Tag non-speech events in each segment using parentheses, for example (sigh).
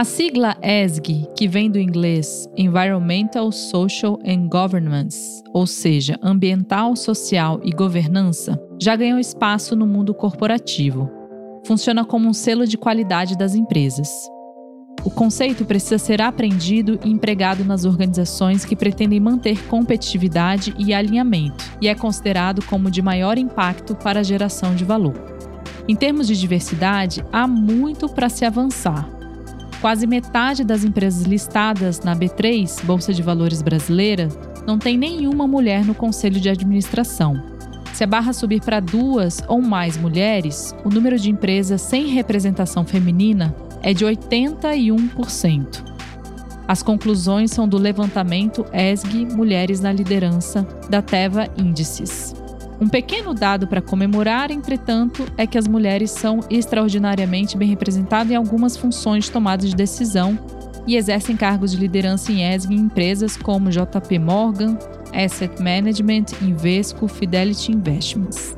A sigla ESG, que vem do inglês Environmental, Social and Governance, ou seja, ambiental, social e governança, já ganhou espaço no mundo corporativo. Funciona como um selo de qualidade das empresas. O conceito precisa ser aprendido e empregado nas organizações que pretendem manter competitividade e alinhamento, e é considerado como de maior impacto para a geração de valor. Em termos de diversidade, há muito para se avançar. Quase metade das empresas listadas na B3, Bolsa de Valores brasileira, não tem nenhuma mulher no conselho de administração. Se a barra subir para duas ou mais mulheres, o número de empresas sem representação feminina é de 81%. As conclusões são do levantamento ESG Mulheres na Liderança da Teva Índices. Um pequeno dado para comemorar, entretanto, é que as mulheres são extraordinariamente bem representadas em algumas funções de tomada de decisão e exercem cargos de liderança em ESG em empresas como JP Morgan, Asset Management, Invesco, Fidelity Investments.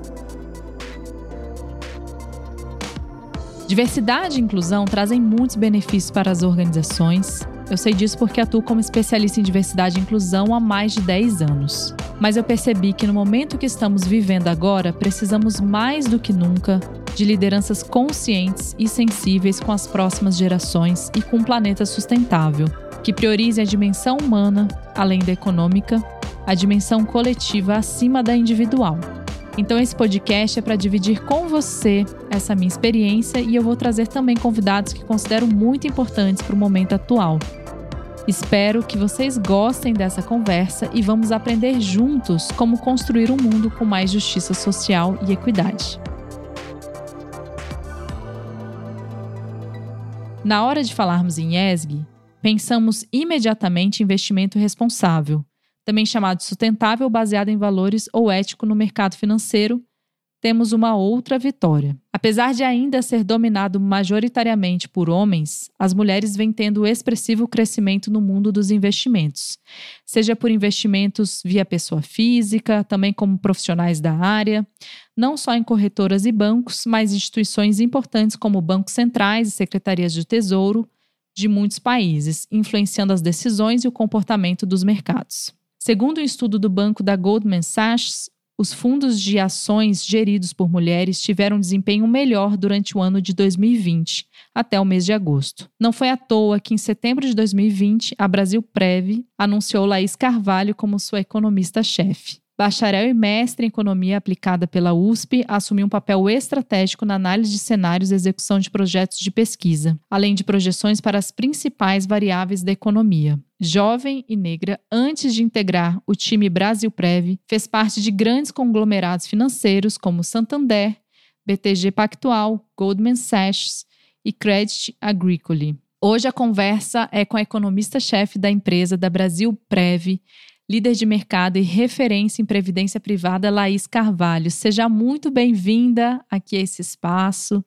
Diversidade e inclusão trazem muitos benefícios para as organizações. Eu sei disso porque atuo como especialista em diversidade e inclusão há mais de 10 anos. Mas eu percebi que no momento que estamos vivendo agora, precisamos mais do que nunca de lideranças conscientes e sensíveis com as próximas gerações e com um planeta sustentável, que priorize a dimensão humana, além da econômica, a dimensão coletiva acima da individual. Então, esse podcast é para dividir com você essa minha experiência e eu vou trazer também convidados que considero muito importantes para o momento atual. Espero que vocês gostem dessa conversa e vamos aprender juntos como construir um mundo com mais justiça social e equidade. Na hora de falarmos em ESG, pensamos imediatamente em investimento responsável, também chamado sustentável baseado em valores ou ético no mercado financeiro, temos uma outra vitória. Apesar de ainda ser dominado majoritariamente por homens, as mulheres vêm tendo expressivo crescimento no mundo dos investimentos, seja por investimentos via pessoa física, também como profissionais da área, não só em corretoras e bancos, mas instituições importantes como bancos centrais e secretarias de tesouro de muitos países, influenciando as decisões e o comportamento dos mercados. Segundo um estudo do banco da Goldman Sachs, os fundos de ações geridos por mulheres tiveram desempenho melhor durante o ano de 2020, até o mês de agosto. Não foi à toa que, em setembro de 2020, a Brasil Prev anunciou Laís Carvalho como sua economista-chefe. Bacharel e mestre em economia aplicada pela USP, assumiu um papel estratégico na análise de cenários e execução de projetos de pesquisa, além de projeções para as principais variáveis da economia. Jovem e negra, antes de integrar o time Brasil Prev, fez parte de grandes conglomerados financeiros como Santander, BTG Pactual, Goldman Sachs e Credit Agricole. Hoje a conversa é com a economista-chefe da empresa da Brasil Prev, líder de mercado e referência em previdência privada, Laís Carvalho. Seja muito bem-vinda aqui a esse espaço.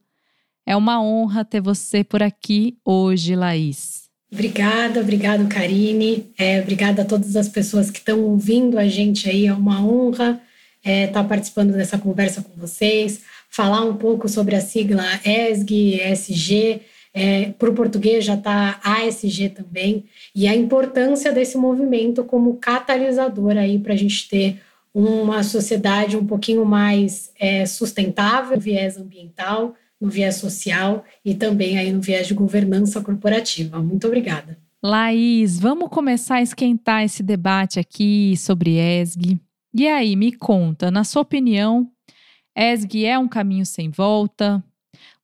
É uma honra ter você por aqui hoje, Laís. Obrigada, obrigado, Karine. É, obrigada a todas as pessoas que estão ouvindo a gente aí. É uma honra estar é, tá participando dessa conversa com vocês, falar um pouco sobre a sigla ESG, ESG. É, Para o português já está ASG também, e a importância desse movimento como catalisador aí para a gente ter uma sociedade um pouquinho mais é, sustentável, viés ambiental, no viés social e também aí no viés de governança corporativa. Muito obrigada. Laís, vamos começar a esquentar esse debate aqui sobre ESG. E aí, me conta, na sua opinião, ESG é um caminho sem volta?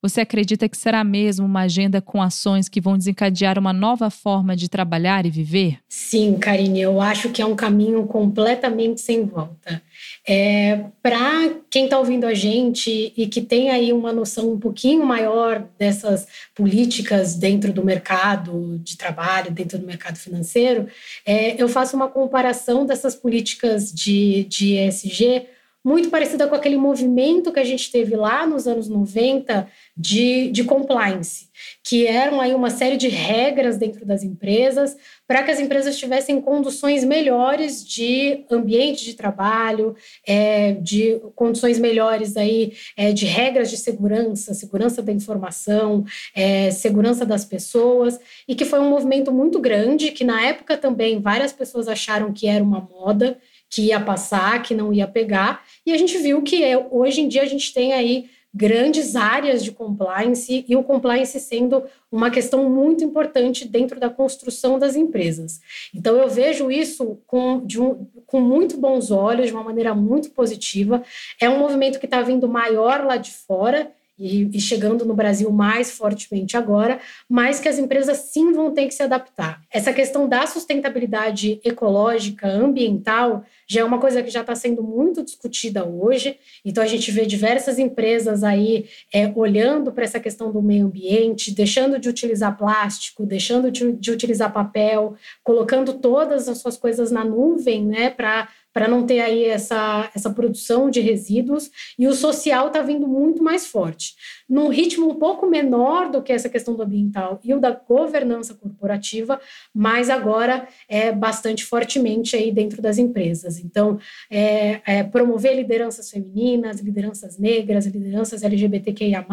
Você acredita que será mesmo uma agenda com ações que vão desencadear uma nova forma de trabalhar e viver? Sim, Karine, eu acho que é um caminho completamente sem volta. É, Para quem está ouvindo a gente e que tem aí uma noção um pouquinho maior dessas políticas dentro do mercado de trabalho, dentro do mercado financeiro, é, eu faço uma comparação dessas políticas de, de ESG muito parecida com aquele movimento que a gente teve lá nos anos 90 de, de compliance, que eram aí uma série de regras dentro das empresas para que as empresas tivessem condições melhores de ambiente de trabalho, é, de condições melhores aí é, de regras de segurança, segurança da informação, é, segurança das pessoas, e que foi um movimento muito grande, que na época também várias pessoas acharam que era uma moda, que ia passar, que não ia pegar. E a gente viu que é, hoje em dia a gente tem aí grandes áreas de compliance e o compliance sendo uma questão muito importante dentro da construção das empresas. Então, eu vejo isso com, um, com muito bons olhos, de uma maneira muito positiva. É um movimento que está vindo maior lá de fora e, e, chegando no Brasil mais fortemente agora, mas que as empresas sim vão ter que se adaptar. Essa questão da sustentabilidade ecológica, ambiental, já é uma coisa que já está sendo muito discutida hoje. Então a gente vê diversas empresas aí é, olhando para essa questão do meio ambiente, deixando de utilizar plástico, deixando de, de utilizar papel, colocando todas as suas coisas na nuvem, né, para para não ter aí essa, essa produção de resíduos, e o social está vindo muito mais forte, num ritmo um pouco menor do que essa questão do ambiental e o da governança corporativa, mas agora é bastante fortemente aí dentro das empresas. Então, é, é promover lideranças femininas, lideranças negras, lideranças LGBTQIA+,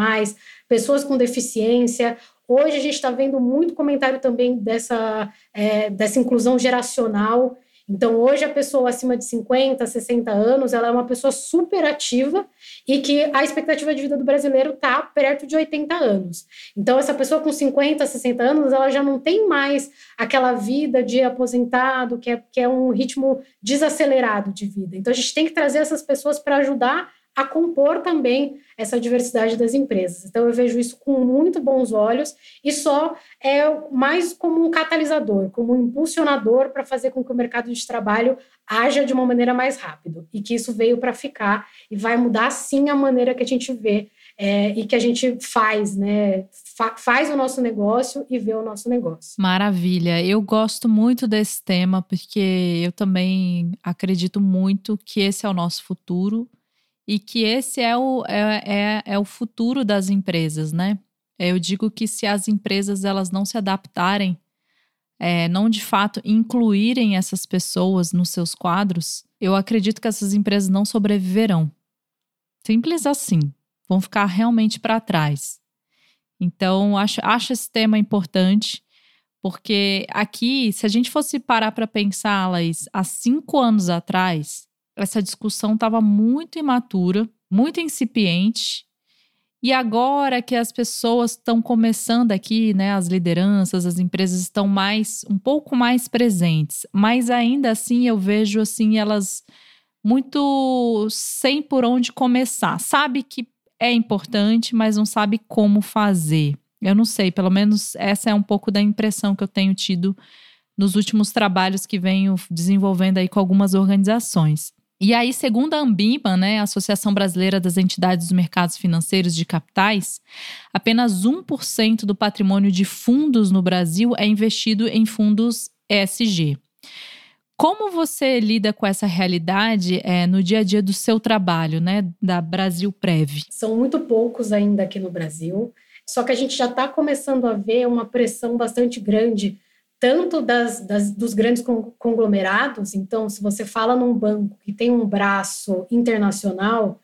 pessoas com deficiência, Hoje a gente está vendo muito comentário também dessa, é, dessa inclusão geracional então, hoje, a pessoa acima de 50, 60 anos, ela é uma pessoa super ativa e que a expectativa de vida do brasileiro está perto de 80 anos. Então, essa pessoa com 50, 60 anos, ela já não tem mais aquela vida de aposentado, que é, que é um ritmo desacelerado de vida. Então, a gente tem que trazer essas pessoas para ajudar a compor também essa diversidade das empresas. Então, eu vejo isso com muito bons olhos e só é mais como um catalisador, como um impulsionador para fazer com que o mercado de trabalho haja de uma maneira mais rápida e que isso veio para ficar e vai mudar sim a maneira que a gente vê é, e que a gente faz, né? Fa faz o nosso negócio e vê o nosso negócio. Maravilha. Eu gosto muito desse tema porque eu também acredito muito que esse é o nosso futuro e que esse é o, é, é, é o futuro das empresas, né? Eu digo que se as empresas elas não se adaptarem, é, não de fato incluírem essas pessoas nos seus quadros, eu acredito que essas empresas não sobreviverão. Simples assim. Vão ficar realmente para trás. Então, acho, acho esse tema importante, porque aqui, se a gente fosse parar para pensar, Laís, há cinco anos atrás, essa discussão estava muito imatura, muito incipiente. E agora que as pessoas estão começando aqui, né, as lideranças, as empresas estão mais um pouco mais presentes, mas ainda assim eu vejo assim elas muito sem por onde começar. Sabe que é importante, mas não sabe como fazer. Eu não sei, pelo menos essa é um pouco da impressão que eu tenho tido nos últimos trabalhos que venho desenvolvendo aí com algumas organizações. E aí, segundo a Ambima, né, a Associação Brasileira das Entidades dos Mercados Financeiros de Capitais, apenas 1% do patrimônio de fundos no Brasil é investido em fundos ESG. Como você lida com essa realidade é, no dia a dia do seu trabalho, né, da Brasil Prev? São muito poucos ainda aqui no Brasil, só que a gente já está começando a ver uma pressão bastante grande tanto das, das, dos grandes conglomerados. Então, se você fala num banco que tem um braço internacional,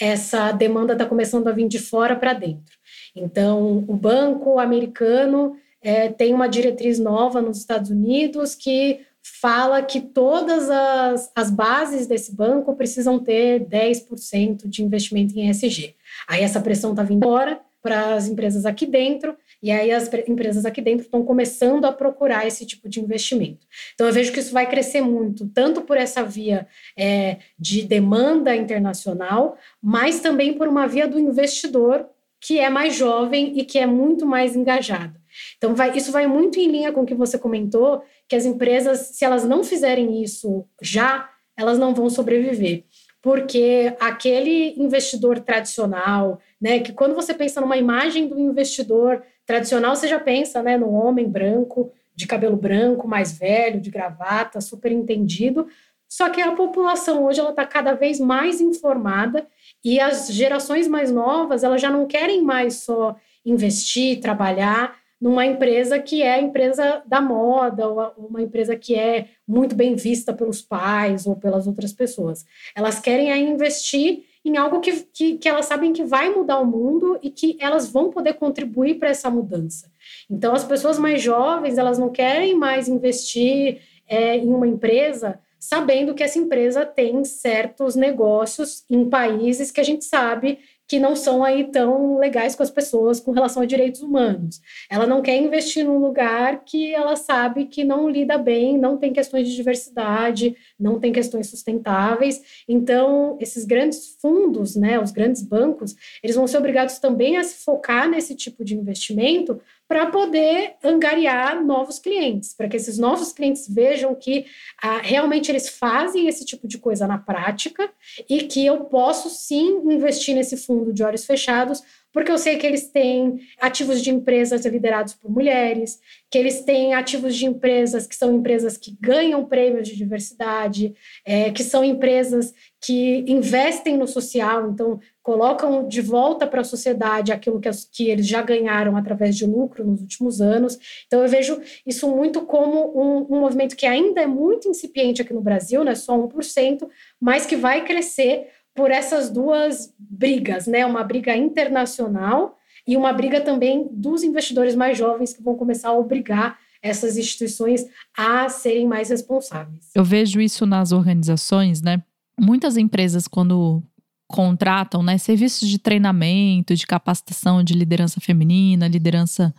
essa demanda está começando a vir de fora para dentro. Então, o banco americano é, tem uma diretriz nova nos Estados Unidos que fala que todas as, as bases desse banco precisam ter 10% de investimento em ESG. Aí essa pressão está vindo fora para as empresas aqui dentro e aí as empresas aqui dentro estão começando a procurar esse tipo de investimento. Então eu vejo que isso vai crescer muito, tanto por essa via é, de demanda internacional, mas também por uma via do investidor que é mais jovem e que é muito mais engajado. Então vai, isso vai muito em linha com o que você comentou, que as empresas, se elas não fizerem isso já, elas não vão sobreviver porque aquele investidor tradicional, né, que quando você pensa numa imagem do investidor tradicional, você já pensa, né, no homem branco, de cabelo branco, mais velho, de gravata, super entendido. Só que a população hoje ela está cada vez mais informada e as gerações mais novas elas já não querem mais só investir, trabalhar numa empresa que é a empresa da moda, ou uma empresa que é muito bem vista pelos pais ou pelas outras pessoas. Elas querem aí investir em algo que, que, que elas sabem que vai mudar o mundo e que elas vão poder contribuir para essa mudança. Então, as pessoas mais jovens, elas não querem mais investir é, em uma empresa sabendo que essa empresa tem certos negócios em países que a gente sabe que não são aí tão legais com as pessoas com relação a direitos humanos. Ela não quer investir num lugar que ela sabe que não lida bem, não tem questões de diversidade, não tem questões sustentáveis. Então, esses grandes fundos, né, os grandes bancos, eles vão ser obrigados também a se focar nesse tipo de investimento para poder angariar novos clientes, para que esses novos clientes vejam que ah, realmente eles fazem esse tipo de coisa na prática e que eu posso sim investir nesse fundo de olhos fechados, porque eu sei que eles têm ativos de empresas liderados por mulheres, que eles têm ativos de empresas que são empresas que ganham prêmios de diversidade, é, que são empresas que investem no social, então colocam de volta para a sociedade aquilo que, que, eles já ganharam através de lucro nos últimos anos. Então, eu vejo isso muito como um, um movimento que ainda é muito incipiente aqui no Brasil, né, só 1%, mas que vai crescer por essas duas brigas, né, uma briga internacional e uma briga também dos investidores mais jovens que vão começar a obrigar essas instituições a serem mais responsáveis. Eu vejo isso nas organizações, né? Muitas empresas, quando contratam né, serviços de treinamento, de capacitação de liderança feminina, liderança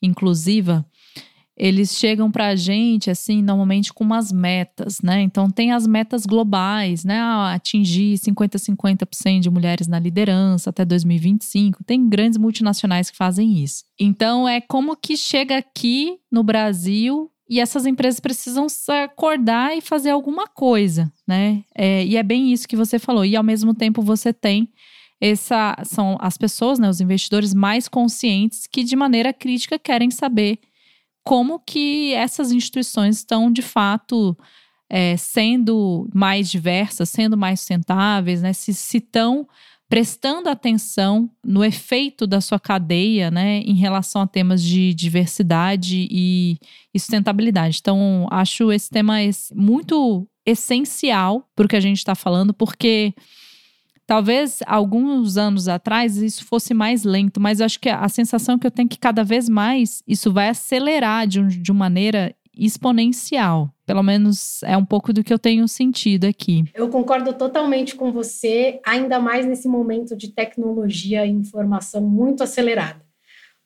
inclusiva, eles chegam para a gente, assim, normalmente com umas metas, né? Então, tem as metas globais, né? Ah, atingir 50%, 50% de mulheres na liderança até 2025. Tem grandes multinacionais que fazem isso. Então, é como que chega aqui no Brasil e essas empresas precisam acordar e fazer alguma coisa, né? É, e é bem isso que você falou. E ao mesmo tempo você tem essa são as pessoas, né, os investidores mais conscientes que de maneira crítica querem saber como que essas instituições estão de fato é, sendo mais diversas, sendo mais sustentáveis, né? Se estão prestando atenção no efeito da sua cadeia, né, em relação a temas de diversidade e, sustentabilidade. Então, acho esse tema muito essencial para o que a gente está falando, porque talvez alguns anos atrás isso fosse mais lento, mas acho que a sensação que eu tenho é que cada vez mais isso vai acelerar de, um, de uma maneira exponencial. Pelo menos é um pouco do que eu tenho sentido aqui. Eu concordo totalmente com você, ainda mais nesse momento de tecnologia e informação muito acelerada.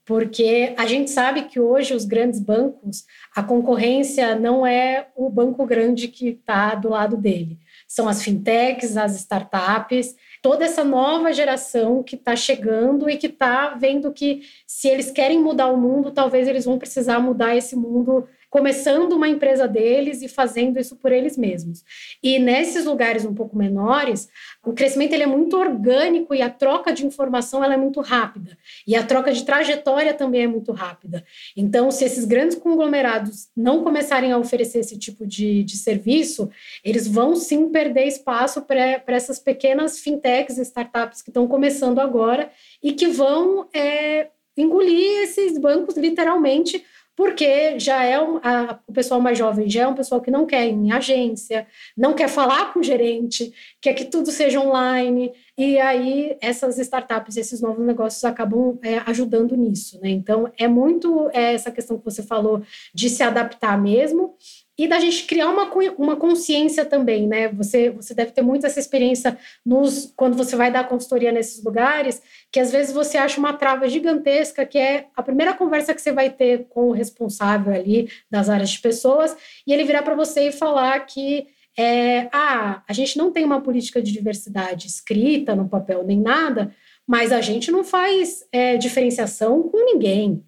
Porque a gente sabe que hoje os grandes bancos, a concorrência não é o banco grande que está do lado dele. São as fintechs, as startups, toda essa nova geração que está chegando e que está vendo que se eles querem mudar o mundo, talvez eles vão precisar mudar esse mundo começando uma empresa deles e fazendo isso por eles mesmos. E nesses lugares um pouco menores, o crescimento ele é muito orgânico e a troca de informação ela é muito rápida. E a troca de trajetória também é muito rápida. Então, se esses grandes conglomerados não começarem a oferecer esse tipo de, de serviço, eles vão sim perder espaço para essas pequenas fintechs, startups que estão começando agora e que vão é, engolir esses bancos literalmente porque já é um, a, o pessoal mais jovem já é um pessoal que não quer ir em agência, não quer falar com o gerente, quer que tudo seja online, e aí essas startups, esses novos negócios acabam é, ajudando nisso, né? Então é muito é, essa questão que você falou de se adaptar mesmo, e da gente criar uma, uma consciência também, né? Você, você deve ter muito essa experiência nos, quando você vai dar consultoria nesses lugares, que às vezes você acha uma trava gigantesca, que é a primeira conversa que você vai ter com o responsável ali das áreas de pessoas, e ele virar para você e falar que é, ah, a gente não tem uma política de diversidade escrita no papel nem nada, mas a gente não faz é, diferenciação com ninguém.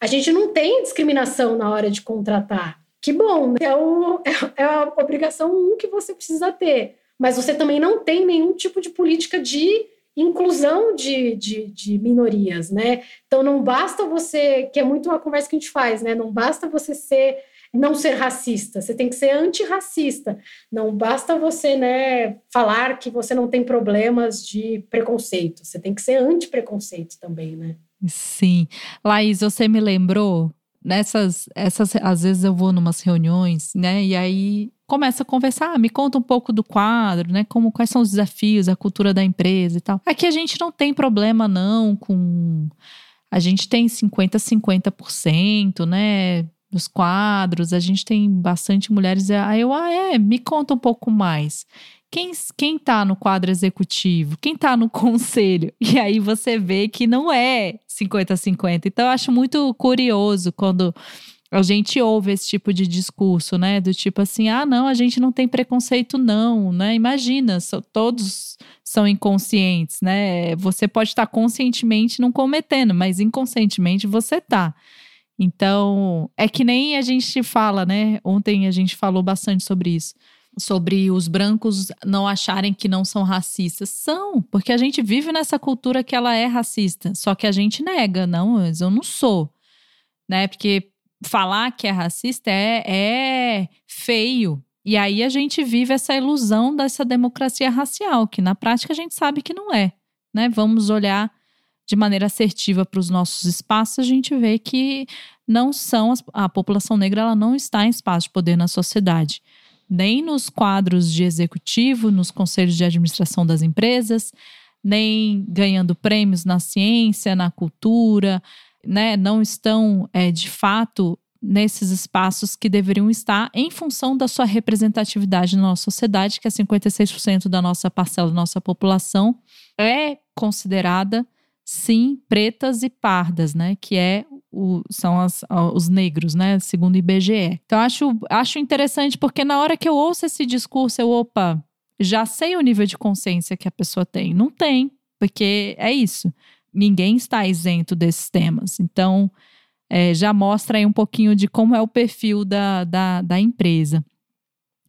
A gente não tem discriminação na hora de contratar que bom, né? é, o, é, é a obrigação um que você precisa ter. Mas você também não tem nenhum tipo de política de inclusão de, de, de, minorias, né? Então não basta você, que é muito a conversa que a gente faz, né? Não basta você ser não ser racista, você tem que ser antirracista. Não basta você né, falar que você não tem problemas de preconceito, você tem que ser anti-preconceito também, né? Sim. Laís, você me lembrou nessas essas às vezes eu vou numas reuniões, né? E aí começa a conversar, ah, me conta um pouco do quadro, né? Como quais são os desafios, a cultura da empresa e tal. Aqui a gente não tem problema não com a gente tem 50 50%, né? Dos quadros, a gente tem bastante mulheres. Aí eu, ah, é, me conta um pouco mais quem, quem tá no quadro executivo, quem tá no (laughs) conselho. E aí você vê que não é 50-50. Então eu acho muito curioso quando a gente ouve esse tipo de discurso, né? Do tipo assim, ah, não, a gente não tem preconceito, não, né? Imagina, so, todos são inconscientes, né? Você pode estar conscientemente não cometendo, mas inconscientemente você tá. Então, é que nem a gente fala, né? Ontem a gente falou bastante sobre isso sobre os brancos não acharem que não são racistas. São, porque a gente vive nessa cultura que ela é racista, só que a gente nega, não, eu não sou, né? Porque falar que é racista é, é feio. E aí a gente vive essa ilusão dessa democracia racial, que na prática a gente sabe que não é, né? Vamos olhar de maneira assertiva para os nossos espaços, a gente vê que não são a população negra ela não está em espaço de poder na sociedade nem nos quadros de executivo, nos conselhos de administração das empresas, nem ganhando prêmios na ciência, na cultura, né? Não estão, é, de fato, nesses espaços que deveriam estar em função da sua representatividade na nossa sociedade, que é 56% da nossa parcela da nossa população, é considerada, sim, pretas e pardas, né? Que é o, são as, os negros, né? Segundo o IBGE. Então, acho, acho interessante porque na hora que eu ouço esse discurso, eu, opa, já sei o nível de consciência que a pessoa tem. Não tem, porque é isso. Ninguém está isento desses temas. Então, é, já mostra aí um pouquinho de como é o perfil da, da, da empresa.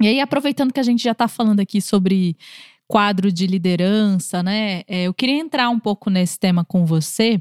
E aí, aproveitando que a gente já está falando aqui sobre quadro de liderança, né? É, eu queria entrar um pouco nesse tema com você.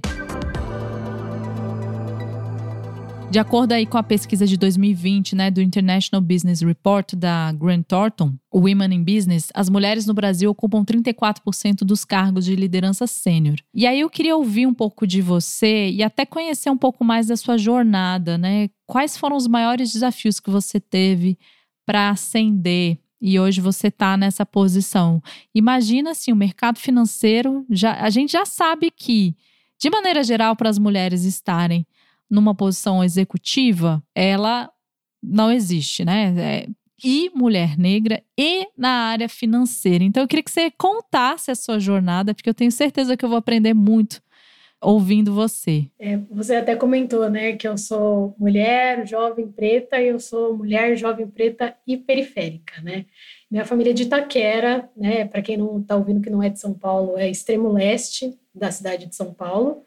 De acordo aí com a pesquisa de 2020, né, do International Business Report da Grant Thornton, Women in Business, as mulheres no Brasil ocupam 34% dos cargos de liderança sênior. E aí eu queria ouvir um pouco de você e até conhecer um pouco mais da sua jornada, né? Quais foram os maiores desafios que você teve para ascender e hoje você está nessa posição. Imagina assim, o mercado financeiro, já, a gente já sabe que, de maneira geral, para as mulheres estarem numa posição executiva, ela não existe, né? É, e mulher negra e na área financeira. Então eu queria que você contasse a sua jornada, porque eu tenho certeza que eu vou aprender muito ouvindo você. É, você até comentou, né, que eu sou mulher, jovem, preta, e eu sou mulher, jovem, preta e periférica, né? Minha família é de Itaquera, né? Para quem não está ouvindo que não é de São Paulo, é extremo leste da cidade de São Paulo.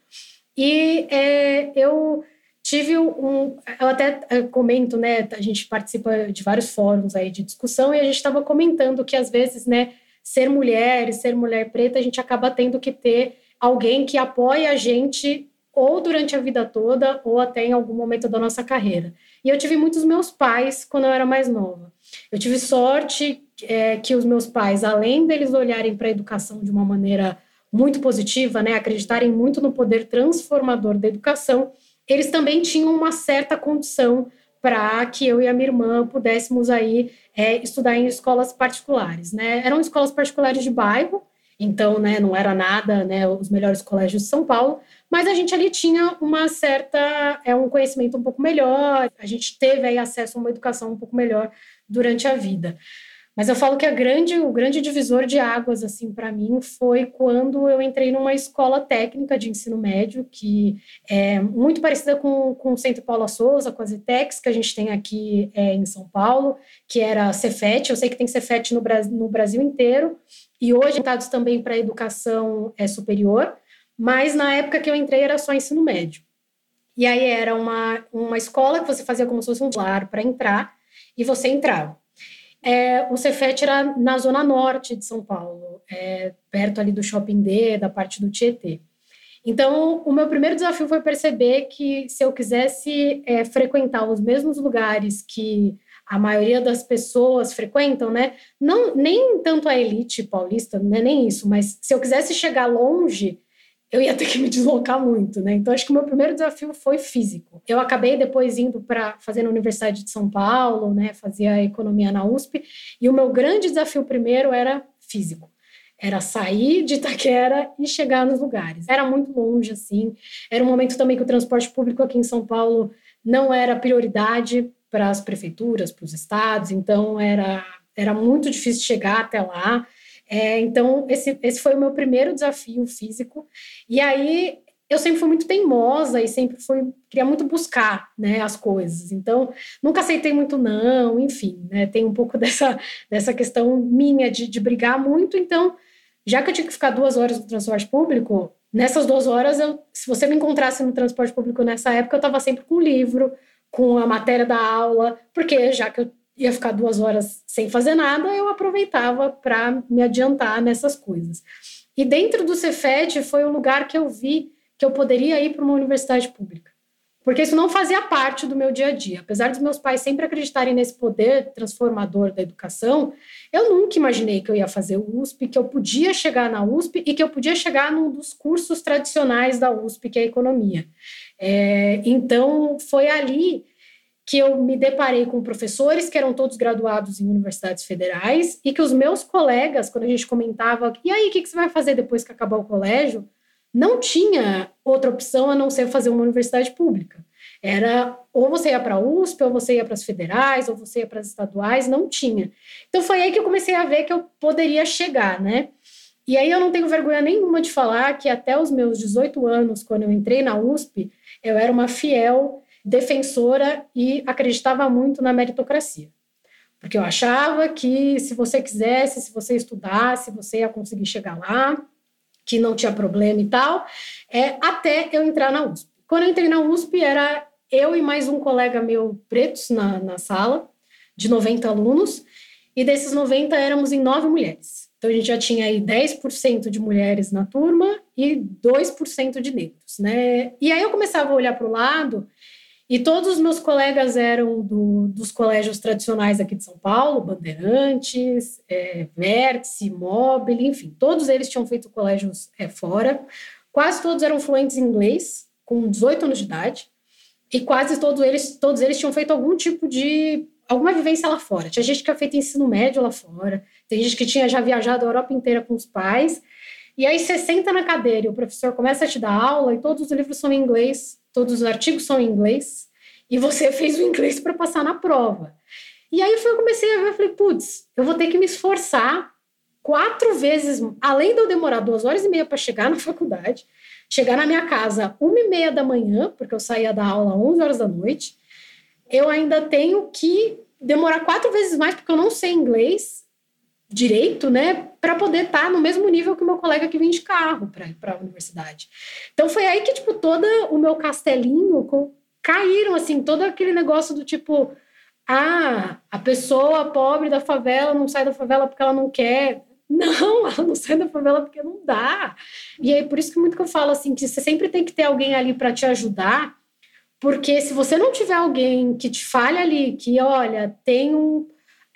E é, eu tive um. Eu até eh, comento, né? A gente participa de vários fóruns aí de discussão e a gente estava comentando que às vezes, né, ser mulher e ser mulher preta, a gente acaba tendo que ter alguém que apoie a gente ou durante a vida toda ou até em algum momento da nossa carreira. E eu tive muitos meus pais quando eu era mais nova. Eu tive sorte é, que os meus pais, além deles olharem para a educação de uma maneira muito positiva, né, acreditarem muito no poder transformador da educação, eles também tinham uma certa condição para que eu e a minha irmã pudéssemos aí é, estudar em escolas particulares, né? Eram escolas particulares de bairro, então, né, não era nada, né, os melhores colégios de São Paulo, mas a gente ali tinha uma certa, é um conhecimento um pouco melhor, a gente teve aí acesso a uma educação um pouco melhor durante a vida. Mas eu falo que a grande, o grande divisor de águas assim para mim foi quando eu entrei numa escola técnica de ensino médio que é muito parecida com, com o Centro Paula Souza, com as ETECs que a gente tem aqui é, em São Paulo, que era Cefet. Eu sei que tem Cefet no, no Brasil inteiro e hoje voltados também para a educação é, superior, mas na época que eu entrei era só ensino médio. E aí era uma, uma escola que você fazia como se fosse um lar para entrar e você entrava. É, o Cefet era na zona norte de São Paulo, é, perto ali do Shopping D, da parte do Tietê. Então, o meu primeiro desafio foi perceber que se eu quisesse é, frequentar os mesmos lugares que a maioria das pessoas frequentam, né? Não nem tanto a elite paulista, não é nem isso, mas se eu quisesse chegar longe, eu ia ter que me deslocar muito, né? Então acho que o meu primeiro desafio foi físico. Eu acabei depois indo para fazer na Universidade de São Paulo, né? Fazia economia na USP, e o meu grande desafio primeiro era físico. Era sair de Itaquera e chegar nos lugares. Era muito longe, assim. Era um momento também que o transporte público aqui em São Paulo não era prioridade para as prefeituras, para os estados, então era, era muito difícil chegar até lá. É, então, esse, esse foi o meu primeiro desafio físico. E aí, eu sempre fui muito teimosa e sempre fui, queria muito buscar né, as coisas. Então, nunca aceitei muito não, enfim, né, tem um pouco (laughs) dessa, dessa questão minha de, de brigar muito. Então, já que eu tinha que ficar duas horas no transporte público, nessas duas horas, eu, se você me encontrasse no transporte público nessa época, eu estava sempre com o livro, com a matéria da aula, porque já que eu ia ficar duas horas sem fazer nada, eu aproveitava para me adiantar nessas coisas. E dentro do Cefet foi o lugar que eu vi que eu poderia ir para uma universidade pública. Porque isso não fazia parte do meu dia a dia. Apesar dos meus pais sempre acreditarem nesse poder transformador da educação, eu nunca imaginei que eu ia fazer USP, que eu podia chegar na USP e que eu podia chegar num dos cursos tradicionais da USP, que é a economia. É, então, foi ali que eu me deparei com professores que eram todos graduados em universidades federais e que os meus colegas, quando a gente comentava, e aí, o que, que você vai fazer depois que acabar o colégio? Não tinha outra opção a não ser fazer uma universidade pública. Era ou você ia para a USP, ou você ia para as federais, ou você ia para as estaduais, não tinha. Então foi aí que eu comecei a ver que eu poderia chegar, né? E aí eu não tenho vergonha nenhuma de falar que até os meus 18 anos, quando eu entrei na USP, eu era uma fiel defensora e acreditava muito na meritocracia. Porque eu achava que se você quisesse, se você estudasse, você ia conseguir chegar lá, que não tinha problema e tal, é, até eu entrar na USP. Quando eu entrei na USP, era eu e mais um colega meu pretos na, na sala, de 90 alunos, e desses 90 éramos em nove mulheres. Então a gente já tinha aí 10% de mulheres na turma e 2% de negros, né? E aí eu começava a olhar para o lado e todos os meus colegas eram do, dos colégios tradicionais aqui de São Paulo, Bandeirantes, é, Vértice, Mobile, enfim, todos eles tinham feito colégios é, fora. Quase todos eram fluentes em inglês, com 18 anos de idade, e quase todos eles, todos eles tinham feito algum tipo de alguma vivência lá fora. Tinha gente que tinha feito ensino médio lá fora, tem gente que tinha já viajado a Europa inteira com os pais. E aí você senta na cadeira e o professor começa a te dar aula e todos os livros são em inglês todos os artigos são em inglês, e você (laughs) fez o inglês para passar na prova. E aí eu comecei a ver, eu falei, putz, eu vou ter que me esforçar quatro vezes, além de eu demorar duas horas e meia para chegar (laughs) na faculdade, chegar na minha casa uma e meia da manhã, porque eu saía da aula às 11 horas da noite, eu ainda tenho que demorar quatro vezes mais, porque eu não sei inglês direito, né, para poder estar tá no mesmo nível que o meu colega que vem de carro para a universidade. Então foi aí que tipo todo o meu castelinho caíram assim, todo aquele negócio do tipo ah, a pessoa pobre da favela não sai da favela porque ela não quer. Não, (laughs) ela não sai da favela porque não dá. E aí por isso que muito que eu falo assim, que você sempre tem que ter alguém ali para te ajudar, porque se você não tiver alguém que te fale ali que, olha, tem um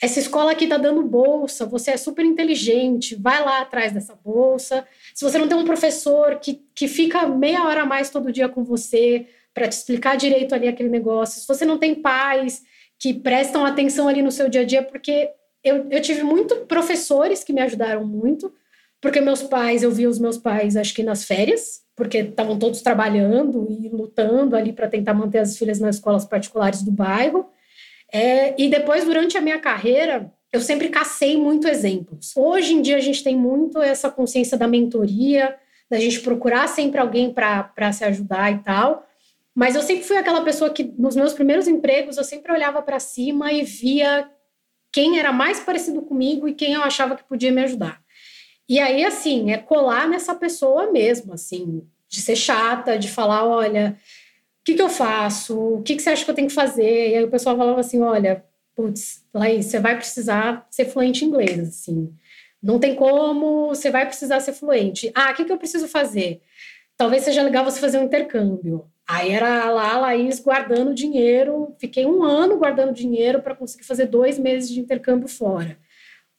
essa escola aqui está dando bolsa, você é super inteligente, vai lá atrás dessa bolsa. Se você não tem um professor que, que fica meia hora a mais todo dia com você para te explicar direito ali aquele negócio, se você não tem pais que prestam atenção ali no seu dia a dia, porque eu, eu tive muito professores que me ajudaram muito, porque meus pais, eu vi os meus pais, acho que nas férias, porque estavam todos trabalhando e lutando ali para tentar manter as filhas nas escolas particulares do bairro. É, e depois, durante a minha carreira, eu sempre cacei muito exemplos. Hoje em dia, a gente tem muito essa consciência da mentoria, da gente procurar sempre alguém para se ajudar e tal. Mas eu sempre fui aquela pessoa que, nos meus primeiros empregos, eu sempre olhava para cima e via quem era mais parecido comigo e quem eu achava que podia me ajudar. E aí, assim, é colar nessa pessoa mesmo, assim, de ser chata, de falar: olha, o que, que eu faço? O que, que você acha que eu tenho que fazer? E aí o pessoal falava assim: olha, putz, Laís, você vai precisar ser fluente em inglês, assim. Não tem como, você vai precisar ser fluente. Ah, o que, que eu preciso fazer? talvez seja legal você fazer um intercâmbio. Aí era lá a Laís guardando dinheiro, fiquei um ano guardando dinheiro para conseguir fazer dois meses de intercâmbio fora.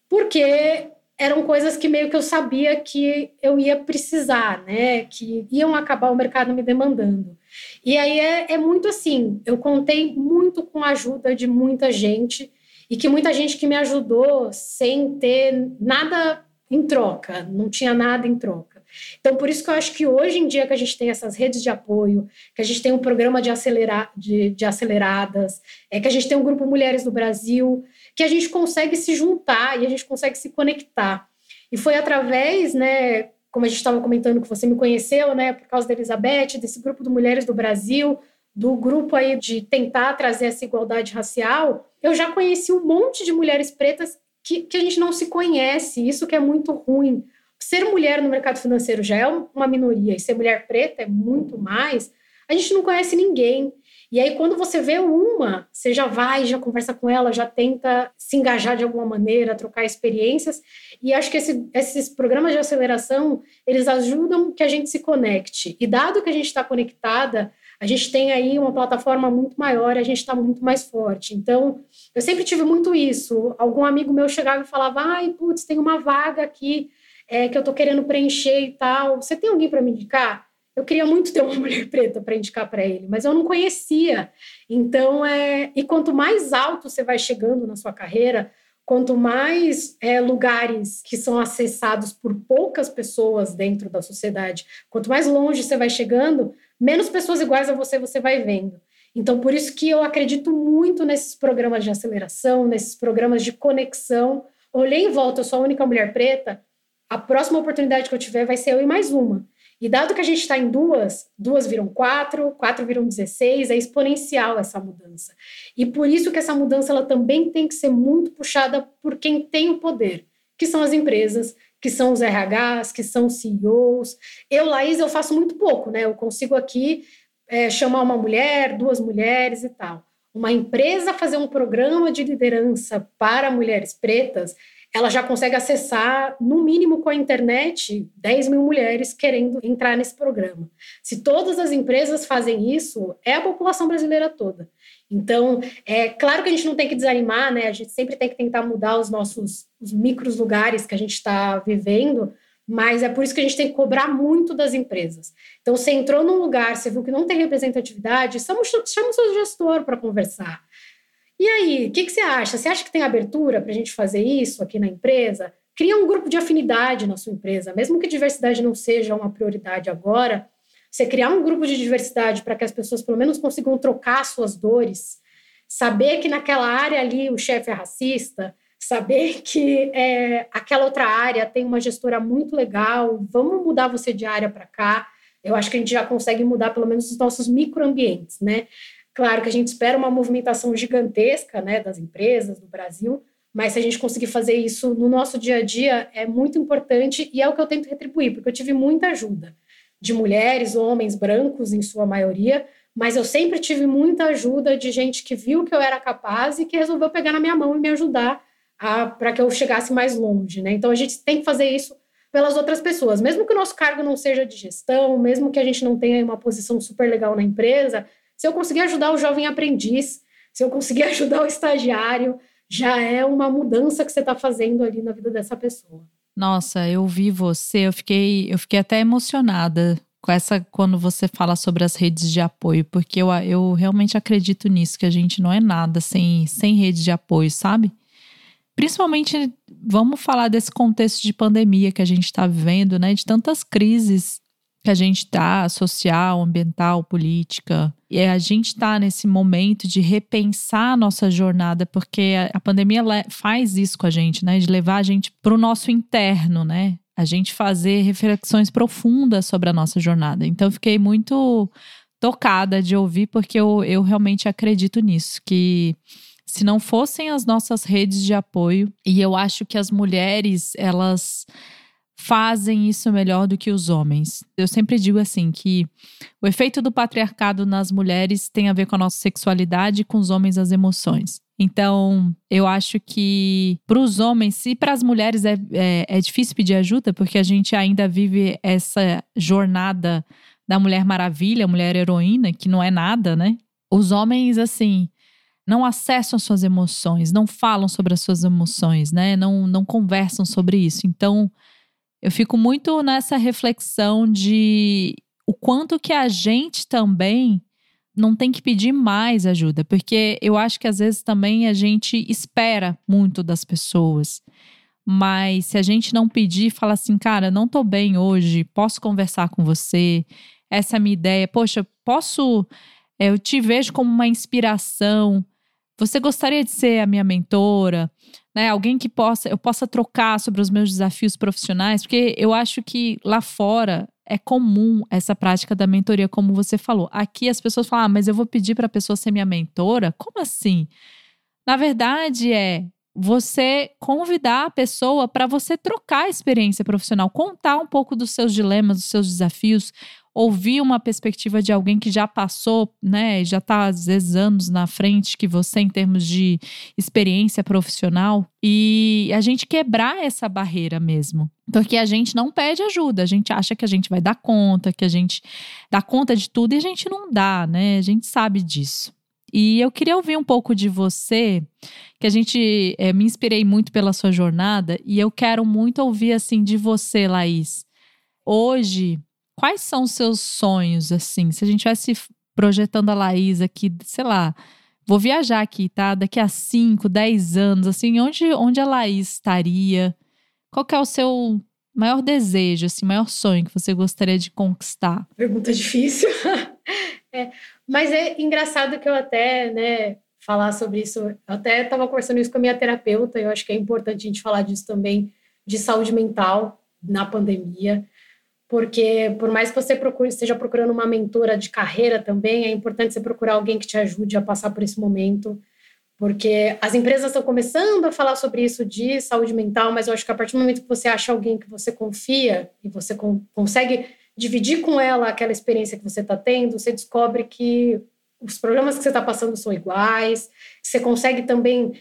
Porque eram coisas que meio que eu sabia que eu ia precisar, né? Que iam acabar o mercado me demandando. E aí é, é muito assim, eu contei muito com a ajuda de muita gente e que muita gente que me ajudou sem ter nada em troca, não tinha nada em troca. Então, por isso que eu acho que hoje em dia que a gente tem essas redes de apoio, que a gente tem um programa de, acelerar, de, de aceleradas, é que a gente tem um grupo Mulheres do Brasil, que a gente consegue se juntar e a gente consegue se conectar. E foi através, né, como a gente estava comentando que você me conheceu, né, por causa da Elizabeth, desse grupo de Mulheres do Brasil, do grupo aí de tentar trazer essa igualdade racial, eu já conheci um monte de mulheres pretas que, que a gente não se conhece, isso que é muito ruim. Ser mulher no mercado financeiro já é uma minoria, e ser mulher preta é muito mais, a gente não conhece ninguém. E aí, quando você vê uma, você já vai, já conversa com ela, já tenta se engajar de alguma maneira, trocar experiências. E acho que esse, esses programas de aceleração, eles ajudam que a gente se conecte. E dado que a gente está conectada, a gente tem aí uma plataforma muito maior, a gente está muito mais forte. Então, eu sempre tive muito isso. Algum amigo meu chegava e falava: ai, putz, tem uma vaga aqui é, que eu estou querendo preencher e tal. Você tem alguém para me indicar? Eu queria muito ter uma (laughs) mulher preta para indicar para ele, mas eu não conhecia. Então, é, e quanto mais alto você vai chegando na sua carreira, quanto mais é, lugares que são acessados por poucas pessoas dentro da sociedade, quanto mais longe você vai chegando, menos pessoas iguais a você você vai vendo. Então, por isso que eu acredito muito nesses programas de aceleração, nesses programas de conexão. Olhei em volta, eu sou a única mulher preta, a próxima oportunidade que eu tiver vai ser eu e mais uma. E dado que a gente está em duas, duas viram quatro, quatro viram 16, é exponencial essa mudança. E por isso que essa mudança ela também tem que ser muito puxada por quem tem o poder, que são as empresas, que são os RHs, que são CEOs. Eu, Laís, eu faço muito pouco, né? Eu consigo aqui é, chamar uma mulher, duas mulheres e tal. Uma empresa fazer um programa de liderança para mulheres pretas ela já consegue acessar, no mínimo com a internet, 10 mil mulheres querendo entrar nesse programa. Se todas as empresas fazem isso, é a população brasileira toda. Então, é claro que a gente não tem que desanimar, né? A gente sempre tem que tentar mudar os nossos os micros lugares que a gente está vivendo, mas é por isso que a gente tem que cobrar muito das empresas. Então, você entrou num lugar, você viu que não tem representatividade, chama, chama o seu gestor para conversar. E aí, o que, que você acha? Você acha que tem abertura para a gente fazer isso aqui na empresa? Cria um grupo de afinidade na sua empresa, mesmo que diversidade não seja uma prioridade agora. Você criar um grupo de diversidade para que as pessoas pelo menos consigam trocar suas dores, saber que naquela área ali o chefe é racista, saber (laughs) que é, aquela outra área tem uma gestora muito legal, vamos mudar você de área para cá. Eu acho que a gente já consegue mudar pelo menos os nossos microambientes, né? Claro que a gente espera uma movimentação gigantesca né, das empresas do Brasil, mas se a gente conseguir fazer isso no nosso dia a dia, é muito importante e é o que eu tento retribuir, porque eu tive muita ajuda de mulheres, homens brancos, em sua maioria, mas eu sempre tive muita ajuda de gente que viu que eu era capaz e que resolveu pegar na minha mão e me ajudar para que eu chegasse mais longe. Né? Então a gente tem que fazer isso pelas outras pessoas. Mesmo que o nosso cargo não seja de gestão, mesmo que a gente não tenha uma posição super legal na empresa, se eu conseguir ajudar o jovem aprendiz, se eu conseguir (laughs) ajudar o estagiário, já é uma mudança que você está fazendo ali na vida dessa pessoa. Nossa, eu vi você, eu fiquei, eu fiquei até emocionada com essa quando você fala sobre as redes de apoio, porque eu, eu realmente acredito nisso, que a gente não é nada sem, sem rede de apoio, sabe? Principalmente, vamos falar desse contexto de pandemia que a gente está vivendo, né? De tantas crises que a gente está, social, ambiental, política. E a gente está nesse momento de repensar a nossa jornada, porque a, a pandemia faz isso com a gente, né? De levar a gente para o nosso interno, né? A gente fazer reflexões profundas sobre a nossa jornada. Então, fiquei muito tocada de ouvir, porque eu, eu realmente acredito nisso, que se não fossem as nossas redes de apoio, e eu acho que as mulheres, elas fazem isso melhor do que os homens. Eu sempre digo assim que o efeito do patriarcado nas mulheres tem a ver com a nossa sexualidade e com os homens as emoções. Então, eu acho que para os homens, e para as mulheres é, é, é, difícil pedir ajuda, porque a gente ainda vive essa jornada da Mulher Maravilha, Mulher Heroína, que não é nada, né? Os homens, assim, não acessam as suas emoções, não falam sobre as suas emoções, né? Não, não conversam sobre isso. Então, eu fico muito nessa reflexão de o quanto que a gente também não tem que pedir mais ajuda, porque eu acho que às vezes também a gente espera muito das pessoas. Mas se a gente não pedir, fala assim, cara, não tô bem hoje, posso conversar com você? Essa é a minha ideia. Poxa, posso. É, eu te vejo como uma inspiração. Você gostaria de ser a minha mentora? Né? Alguém que possa, eu possa trocar sobre os meus desafios profissionais, porque eu acho que lá fora é comum essa prática da mentoria, como você falou. Aqui as pessoas falam, ah, mas eu vou pedir para a pessoa ser minha mentora? Como assim? Na verdade, é você convidar a pessoa para você trocar a experiência profissional, contar um pouco dos seus dilemas, dos seus desafios, ouvir uma perspectiva de alguém que já passou, né, já está às vezes anos na frente que você em termos de experiência profissional e a gente quebrar essa barreira mesmo. Porque a gente não pede ajuda, a gente acha que a gente vai dar conta, que a gente dá conta de tudo e a gente não dá, né? A gente sabe disso. E eu queria ouvir um pouco de você, que a gente é, me inspirei muito pela sua jornada e eu quero muito ouvir assim de você, Laís. Hoje, quais são os seus sonhos, assim? Se a gente estivesse projetando a Laís aqui, sei lá, vou viajar aqui, tá? Daqui a 5, 10 anos, assim, onde, onde a Laís estaria? Qual é o seu maior desejo, assim, maior sonho que você gostaria de conquistar? Pergunta difícil. (laughs) é, mas é engraçado que eu até, né, falar sobre isso. Eu até estava conversando isso com a minha terapeuta, eu acho que é importante a gente falar disso também, de saúde mental na pandemia porque por mais que você procure, esteja procurando uma mentora de carreira também, é importante você procurar alguém que te ajude a passar por esse momento, porque as empresas estão começando a falar sobre isso de saúde mental, mas eu acho que a partir do momento que você acha alguém que você confia e você con consegue dividir com ela aquela experiência que você está tendo, você descobre que os problemas que você está passando são iguais, você consegue também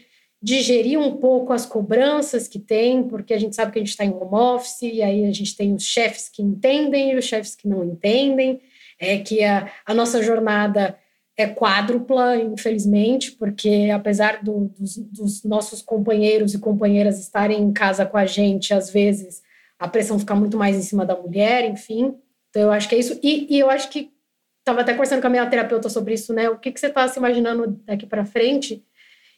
digerir um pouco as cobranças que tem, porque a gente sabe que a gente está em home office, e aí a gente tem os chefes que entendem e os chefes que não entendem, é que a, a nossa jornada é quádrupla, infelizmente, porque apesar do, dos, dos, nossos companheiros e companheiras estarem em casa com a gente, às vezes a pressão fica muito mais em cima da mulher, enfim. Então eu acho que é isso. E, e eu acho que estava até conversando com a minha terapeuta sobre isso, né? O que, que você está se imaginando daqui para frente?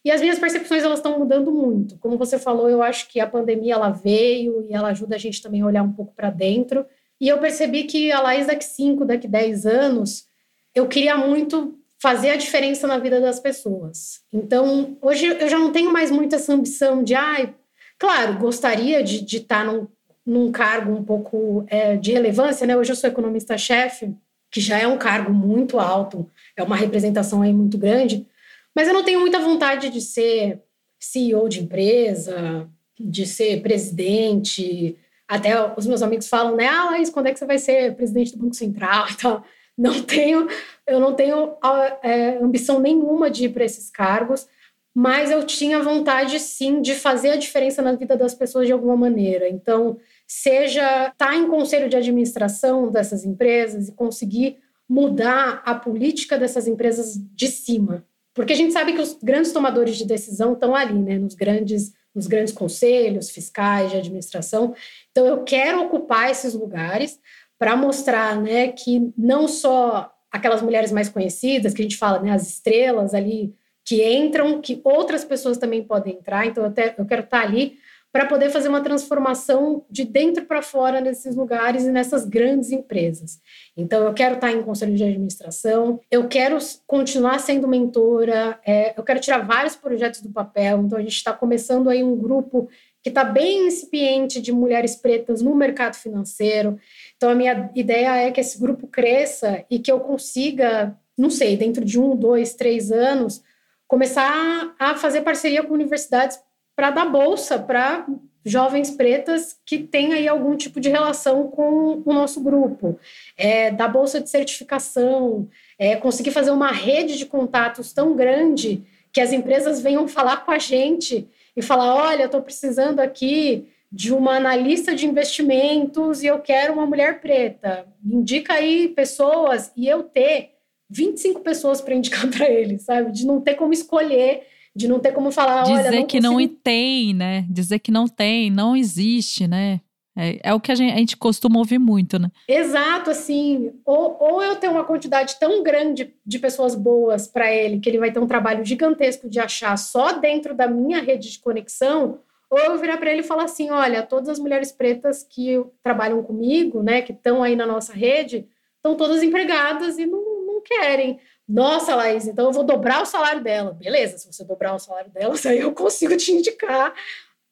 E as minhas percepções elas estão mudando muito. Como você falou, eu acho que a pandemia ela veio e ela ajuda a gente também a olhar um pouco para dentro. E eu percebi que a Laís daqui 5, daqui 10 anos, eu queria muito fazer a diferença na vida das pessoas. Então, hoje eu já não tenho mais muito essa ambição de, ai, ah, claro, gostaria de, estar tá num, num cargo um pouco é, de relevância, né? Hoje eu sou economista-chefe, que já é um cargo muito alto, é uma representação aí muito grande, mas eu não tenho muita vontade de ser CEO de empresa, de ser presidente. Até os meus amigos falam, né? Ah, Laís, quando é que você vai ser presidente do Banco Central? (laughs) Então, não tenho, eu não tenho é, ambição nenhuma de ir para esses cargos, mas eu tinha vontade sim de fazer a diferença na vida das pessoas de alguma maneira. Então, seja estar tá em conselho de administração dessas empresas e conseguir mudar a política dessas empresas de cima. Porque a gente sabe que os grandes tomadores de decisão estão ali, né, nos grandes, nos grandes conselhos fiscais de administração. Então, eu quero ocupar esses lugares para mostrar né, que não só aquelas mulheres mais conhecidas, que a gente fala, né, as estrelas ali que entram, que outras pessoas também podem entrar. Então, eu, eu quero estar ali para poder fazer uma transformação de dentro para fora nesses lugares e nessas grandes empresas. Então, eu quero estar em conselho de administração, eu quero continuar sendo mentora, é, eu quero tirar vários projetos do papel. Então, a gente está começando aí um grupo que está bem incipiente de mulheres pretas no mercado financeiro. Então, a minha ideia é que esse grupo cresça e que eu consiga, não sei, dentro de um, dois, três anos, começar a fazer parceria com universidades para dar bolsa para jovens pretas que têm aí algum tipo de relação com o nosso grupo, é, dar bolsa de certificação, é, conseguir fazer uma rede de contatos tão grande que as empresas venham falar com a gente e falar, olha, estou precisando aqui de uma analista de investimentos e eu quero uma mulher preta. Indica aí pessoas e eu ter 25 pessoas para indicar (laughs) para ele, sabe? De não ter como escolher, de não ter como falar, Dizer não que não tem, né? Dizer que não tem, não existe, né? É, é o que a gente, a gente, costuma ouvir muito, né? Exato, assim. Ou, ou eu tenho uma quantidade tão grande de pessoas boas para ele que ele vai ter um trabalho gigantesco de achar só dentro da minha rede de conexão, ou eu virar para ele e falar assim: olha, todas as mulheres pretas que trabalham comigo, né, que estão aí na nossa rede, estão todas empregadas e não, não querem. Nossa, Laís, então eu vou dobrar o salário dela. Beleza, se você dobrar o salário dela, (laughs) aí eu consigo te indicar.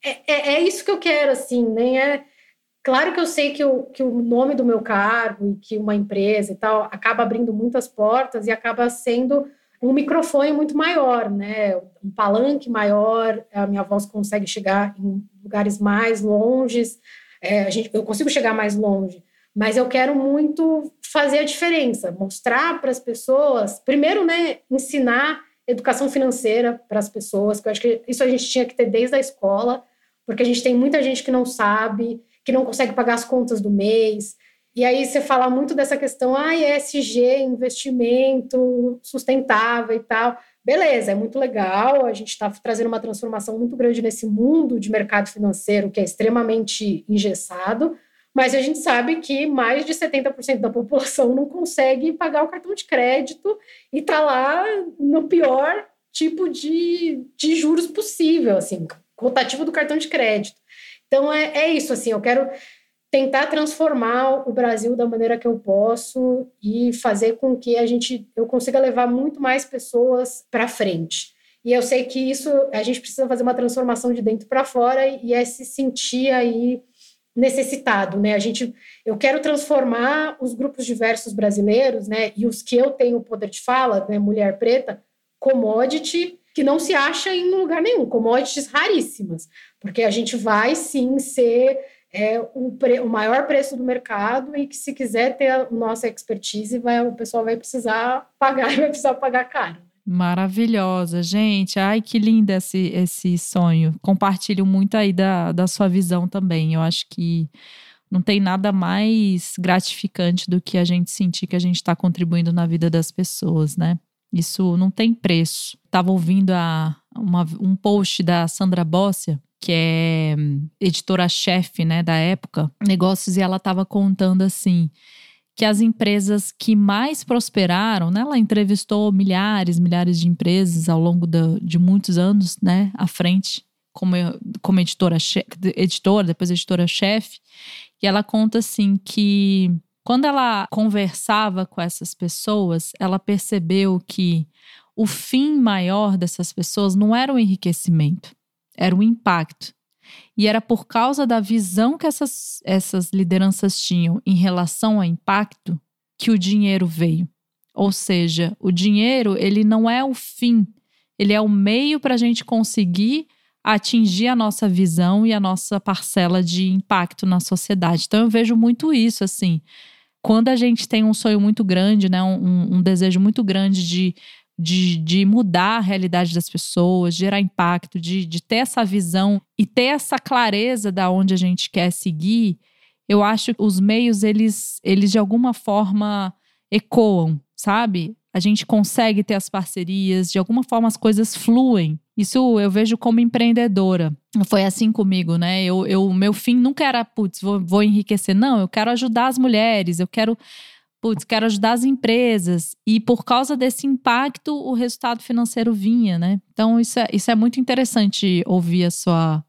É, é, é isso que eu quero, assim, nem né? é Claro que eu sei que o, que o nome do meu cargo e que uma empresa e tal acaba abrindo muitas portas e acaba sendo um microfone muito maior, né? Um palanque maior, a minha voz consegue chegar em lugares mais longes, é, a gente, eu consigo chegar mais longe, mas eu quero muito fazer a diferença, mostrar para as pessoas, primeiro, né, ensinar educação financeira para as pessoas, que eu acho que isso a gente tinha que ter desde a escola, porque a gente tem muita gente que não sabe, que não consegue pagar as contas do mês. E aí você fala muito dessa questão, ah, ESG, investimento sustentável e tal. Beleza, é muito legal, a gente está trazendo uma transformação muito grande nesse mundo de mercado financeiro que é extremamente engessado, mas a gente sabe que mais de 70% da população não consegue pagar o cartão de crédito e está lá no pior tipo de, de juros possível, assim, rotativo do cartão de crédito. Então é, é isso, assim, eu quero tentar transformar o Brasil da maneira que eu posso e fazer com que a gente eu consiga levar muito mais pessoas para frente. E eu sei que isso a gente precisa fazer uma transformação de dentro para fora e é se sentir aí necessitado, né? A gente eu quero transformar os grupos diversos brasileiros, né, e os que eu tenho poder de fala, né, mulher preta, commodity que não se acha em lugar nenhum, commodities raríssimas, porque a gente vai sim ser é, o, pre, o maior preço do mercado e que se quiser ter a nossa expertise, vai, o pessoal vai precisar pagar (laughs) vai precisar pagar caro. Maravilhosa, gente. Ai, que lindo esse, esse sonho. Compartilho muito aí da, da sua visão também. Eu acho que não tem nada mais gratificante do que a gente sentir que a gente está contribuindo na vida das pessoas, né? Isso não tem preço. Estava ouvindo a, uma, um post da Sandra Bossia, que é editora-chefe né, da época, negócios, e ela estava contando assim que as empresas que mais prosperaram, né, ela entrevistou milhares, milhares de empresas ao longo de, muitos anos, né, à frente, como, como editora, editora, depois editora-chefe, e ela conta assim que quando ela conversava com essas pessoas, ela percebeu que o fim maior dessas pessoas não era o enriquecimento, era o impacto. E era por causa da visão que essas, essas lideranças tinham em relação ao impacto que o dinheiro veio. Ou seja, o dinheiro ele não é o fim, ele é o meio para a gente conseguir atingir a nossa visão e a nossa parcela de impacto na sociedade. Então eu vejo muito isso assim quando a gente tem um sonho muito grande, né, um, um desejo muito grande de, de, de, mudar a realidade das pessoas, gerar impacto, de, de ter essa visão e ter essa clareza da onde a gente quer seguir, eu acho que os meios, eles, eles de alguma forma ecoam, sabe? A gente consegue ter as parcerias, de alguma forma as coisas fluem. Isso eu vejo como empreendedora. Foi assim comigo, né? Eu, eu meu fim nunca era, putz, vou, vou enriquecer. Não, eu quero ajudar as mulheres, eu quero, putz, quero ajudar as empresas. E por causa desse impacto, o resultado financeiro vinha, né? Então, isso é, isso é muito interessante ouvir a sua,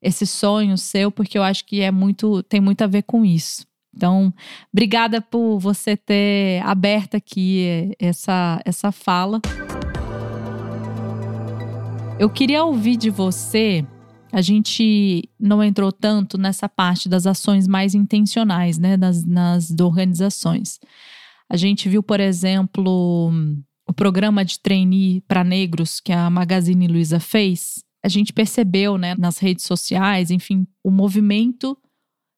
esse sonho seu, porque eu acho que é muito, tem muito a ver com isso. Então, obrigada por você ter aberto aqui essa, essa fala. Eu queria ouvir de você. A gente não entrou tanto nessa parte das ações mais intencionais, né, nas, nas organizações. A gente viu, por exemplo, o programa de trainee para negros que a Magazine Luiza fez. A gente percebeu, né, nas redes sociais, enfim, o movimento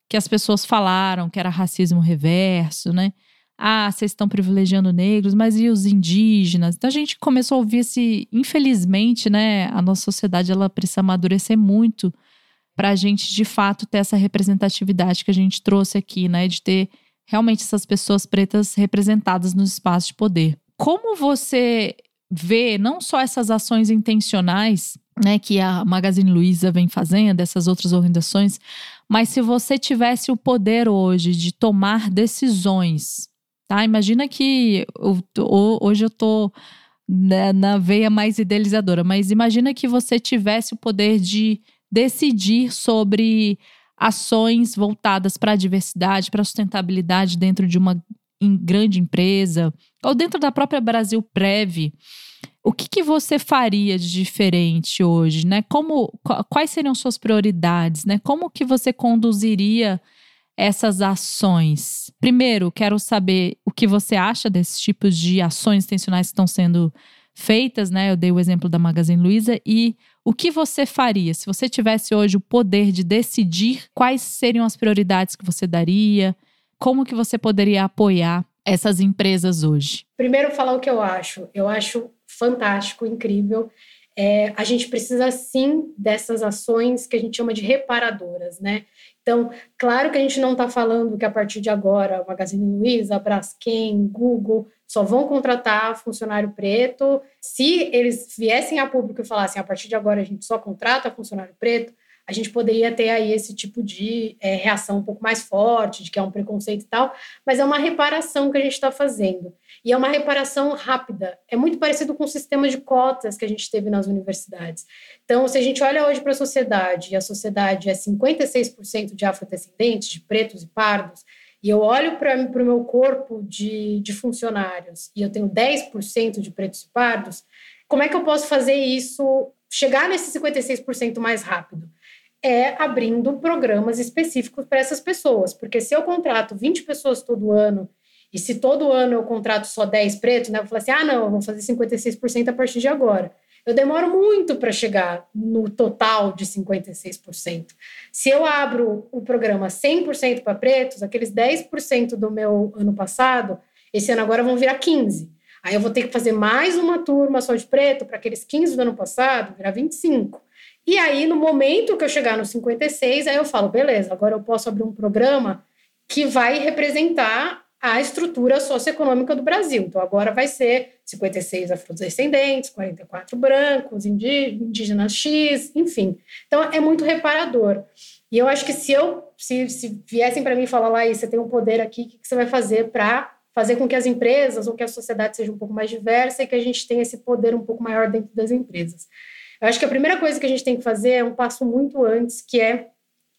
que as pessoas falaram que era racismo reverso, né? Ah, vocês estão privilegiando negros, mas e os indígenas? Então a gente começou a ouvir esse, infelizmente, né, a nossa sociedade ela precisa amadurecer muito para a gente de fato ter essa representatividade que a gente trouxe aqui, né? De ter realmente essas pessoas pretas representadas nos espaços de poder. Como você vê não só essas ações intencionais, né, que a Magazine Luiza vem fazendo, essas outras organizações, mas se você tivesse o poder hoje de tomar decisões, tá? Imagina que eu, hoje eu tô na, na veia mais idealizadora, mas imagina que você tivesse o poder de decidir sobre ações voltadas para a diversidade, para a sustentabilidade dentro de uma grande empresa ou dentro da própria Brasil Prev. O que, que você faria de diferente hoje, né? Como, quais seriam suas prioridades, né? Como que você conduziria essas ações? Primeiro, quero saber o que você acha desses tipos de ações intencionais que estão sendo feitas, né? Eu dei o exemplo da Magazine Luiza e o que você faria se você tivesse hoje o poder de decidir quais seriam as prioridades que você daria, como que você poderia apoiar essas empresas hoje? Primeiro falar o que eu acho. Eu acho fantástico, incrível. É, a gente precisa sim dessas ações que a gente chama de reparadoras, né? Então, claro que a gente não está falando que a partir de agora, o Magazine Luiza, Braskem, Google, só vão contratar funcionário preto. Se eles viessem a público e falassem a partir de agora a gente só contrata funcionário preto, a gente poderia ter aí esse tipo de é, reação um pouco mais forte, de que é um preconceito e tal, mas é uma reparação que a gente está fazendo. E é uma reparação rápida. É muito parecido com o sistema de cotas que a gente teve nas universidades. Então, se a gente olha hoje para a sociedade, e a sociedade é 56% de afrodescendentes, de pretos e pardos, e eu olho para o meu corpo de, de funcionários e eu tenho 10% de pretos e pardos, como é que eu posso fazer isso, chegar nesse 56% mais rápido? É abrindo programas específicos para essas pessoas, porque se eu contrato 20 pessoas todo ano e se todo ano eu contrato só 10 pretos, né, eu falar assim: ah, não, eu vou fazer 56% a partir de agora eu demoro muito para chegar no total de 56%. Se eu abro o programa 100% para pretos, aqueles 10% do meu ano passado, esse ano agora vão virar 15%. Aí eu vou ter que fazer mais uma turma só de preto para aqueles 15 do ano passado, virar 25. E aí, no momento que eu chegar no 56, aí eu falo, beleza, agora eu posso abrir um programa que vai representar a estrutura socioeconômica do Brasil. Então, agora vai ser 56 afrodescendentes, 44 brancos, indígenas X, enfim. Então, é muito reparador. E eu acho que se eu se, se viessem para mim falar lá, você tem um poder aqui, o que, que você vai fazer para fazer com que as empresas ou que a sociedade seja um pouco mais diversa e que a gente tenha esse poder um pouco maior dentro das empresas? Eu acho que a primeira coisa que a gente tem que fazer é um passo muito antes, que é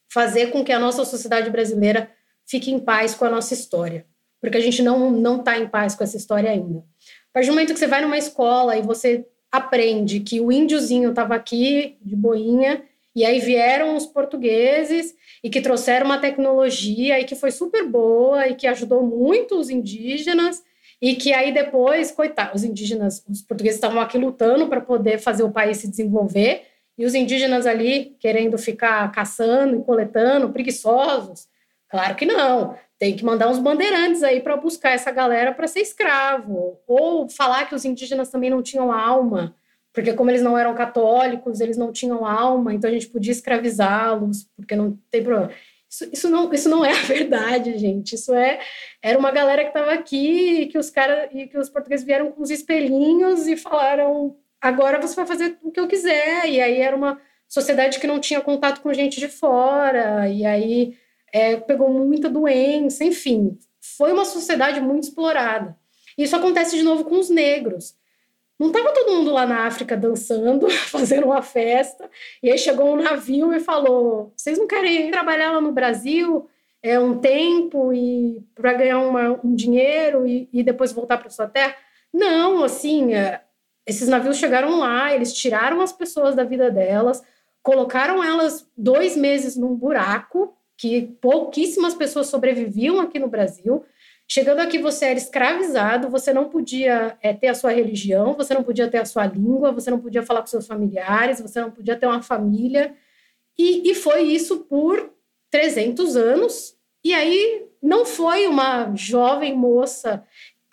fazer com que a nossa sociedade brasileira fique em paz com a nossa história porque a gente não não está em paz com essa história ainda. A partir do momento que você vai numa escola e você aprende que o índiozinho estava aqui de boinha e aí vieram os portugueses e que trouxeram uma tecnologia e que foi super boa e que ajudou muito os indígenas e que aí depois, coitados, os indígenas, os portugueses estavam aqui lutando para poder fazer o país se desenvolver e os indígenas ali querendo ficar caçando e coletando, preguiçosos. Claro que não tem que mandar uns bandeirantes aí para buscar essa galera para ser escravo. Ou falar que os indígenas também não tinham alma, porque como eles não eram católicos, eles não tinham alma, então a gente podia escravizá-los, porque não tem problema. Isso, isso, não, isso não é a (laughs) verdade, gente. Isso é era uma galera que estava aqui e que os caras e que os portugueses vieram com os espelhinhos e falaram: agora você vai fazer o que eu quiser. E aí era uma sociedade que não tinha contato com gente de fora. E aí é, pegou muita doença, enfim, foi uma sociedade muito explorada. Isso acontece de novo com os negros. Não estava todo mundo lá na África dançando, (laughs) fazendo uma festa, e aí chegou um navio e falou: vocês não querem trabalhar lá no Brasil é um tempo e para ganhar uma, um dinheiro e, e depois voltar para sua terra? Não, assim, é, esses navios chegaram lá, eles tiraram as pessoas da vida delas, colocaram elas dois meses num buraco que pouquíssimas pessoas sobreviviam aqui no Brasil. Chegando aqui, você era escravizado, você não podia é, ter a sua religião, você não podia ter a sua língua, você não podia falar com seus familiares, você não podia ter uma família. E, e foi isso por 300 anos. E aí não foi uma jovem moça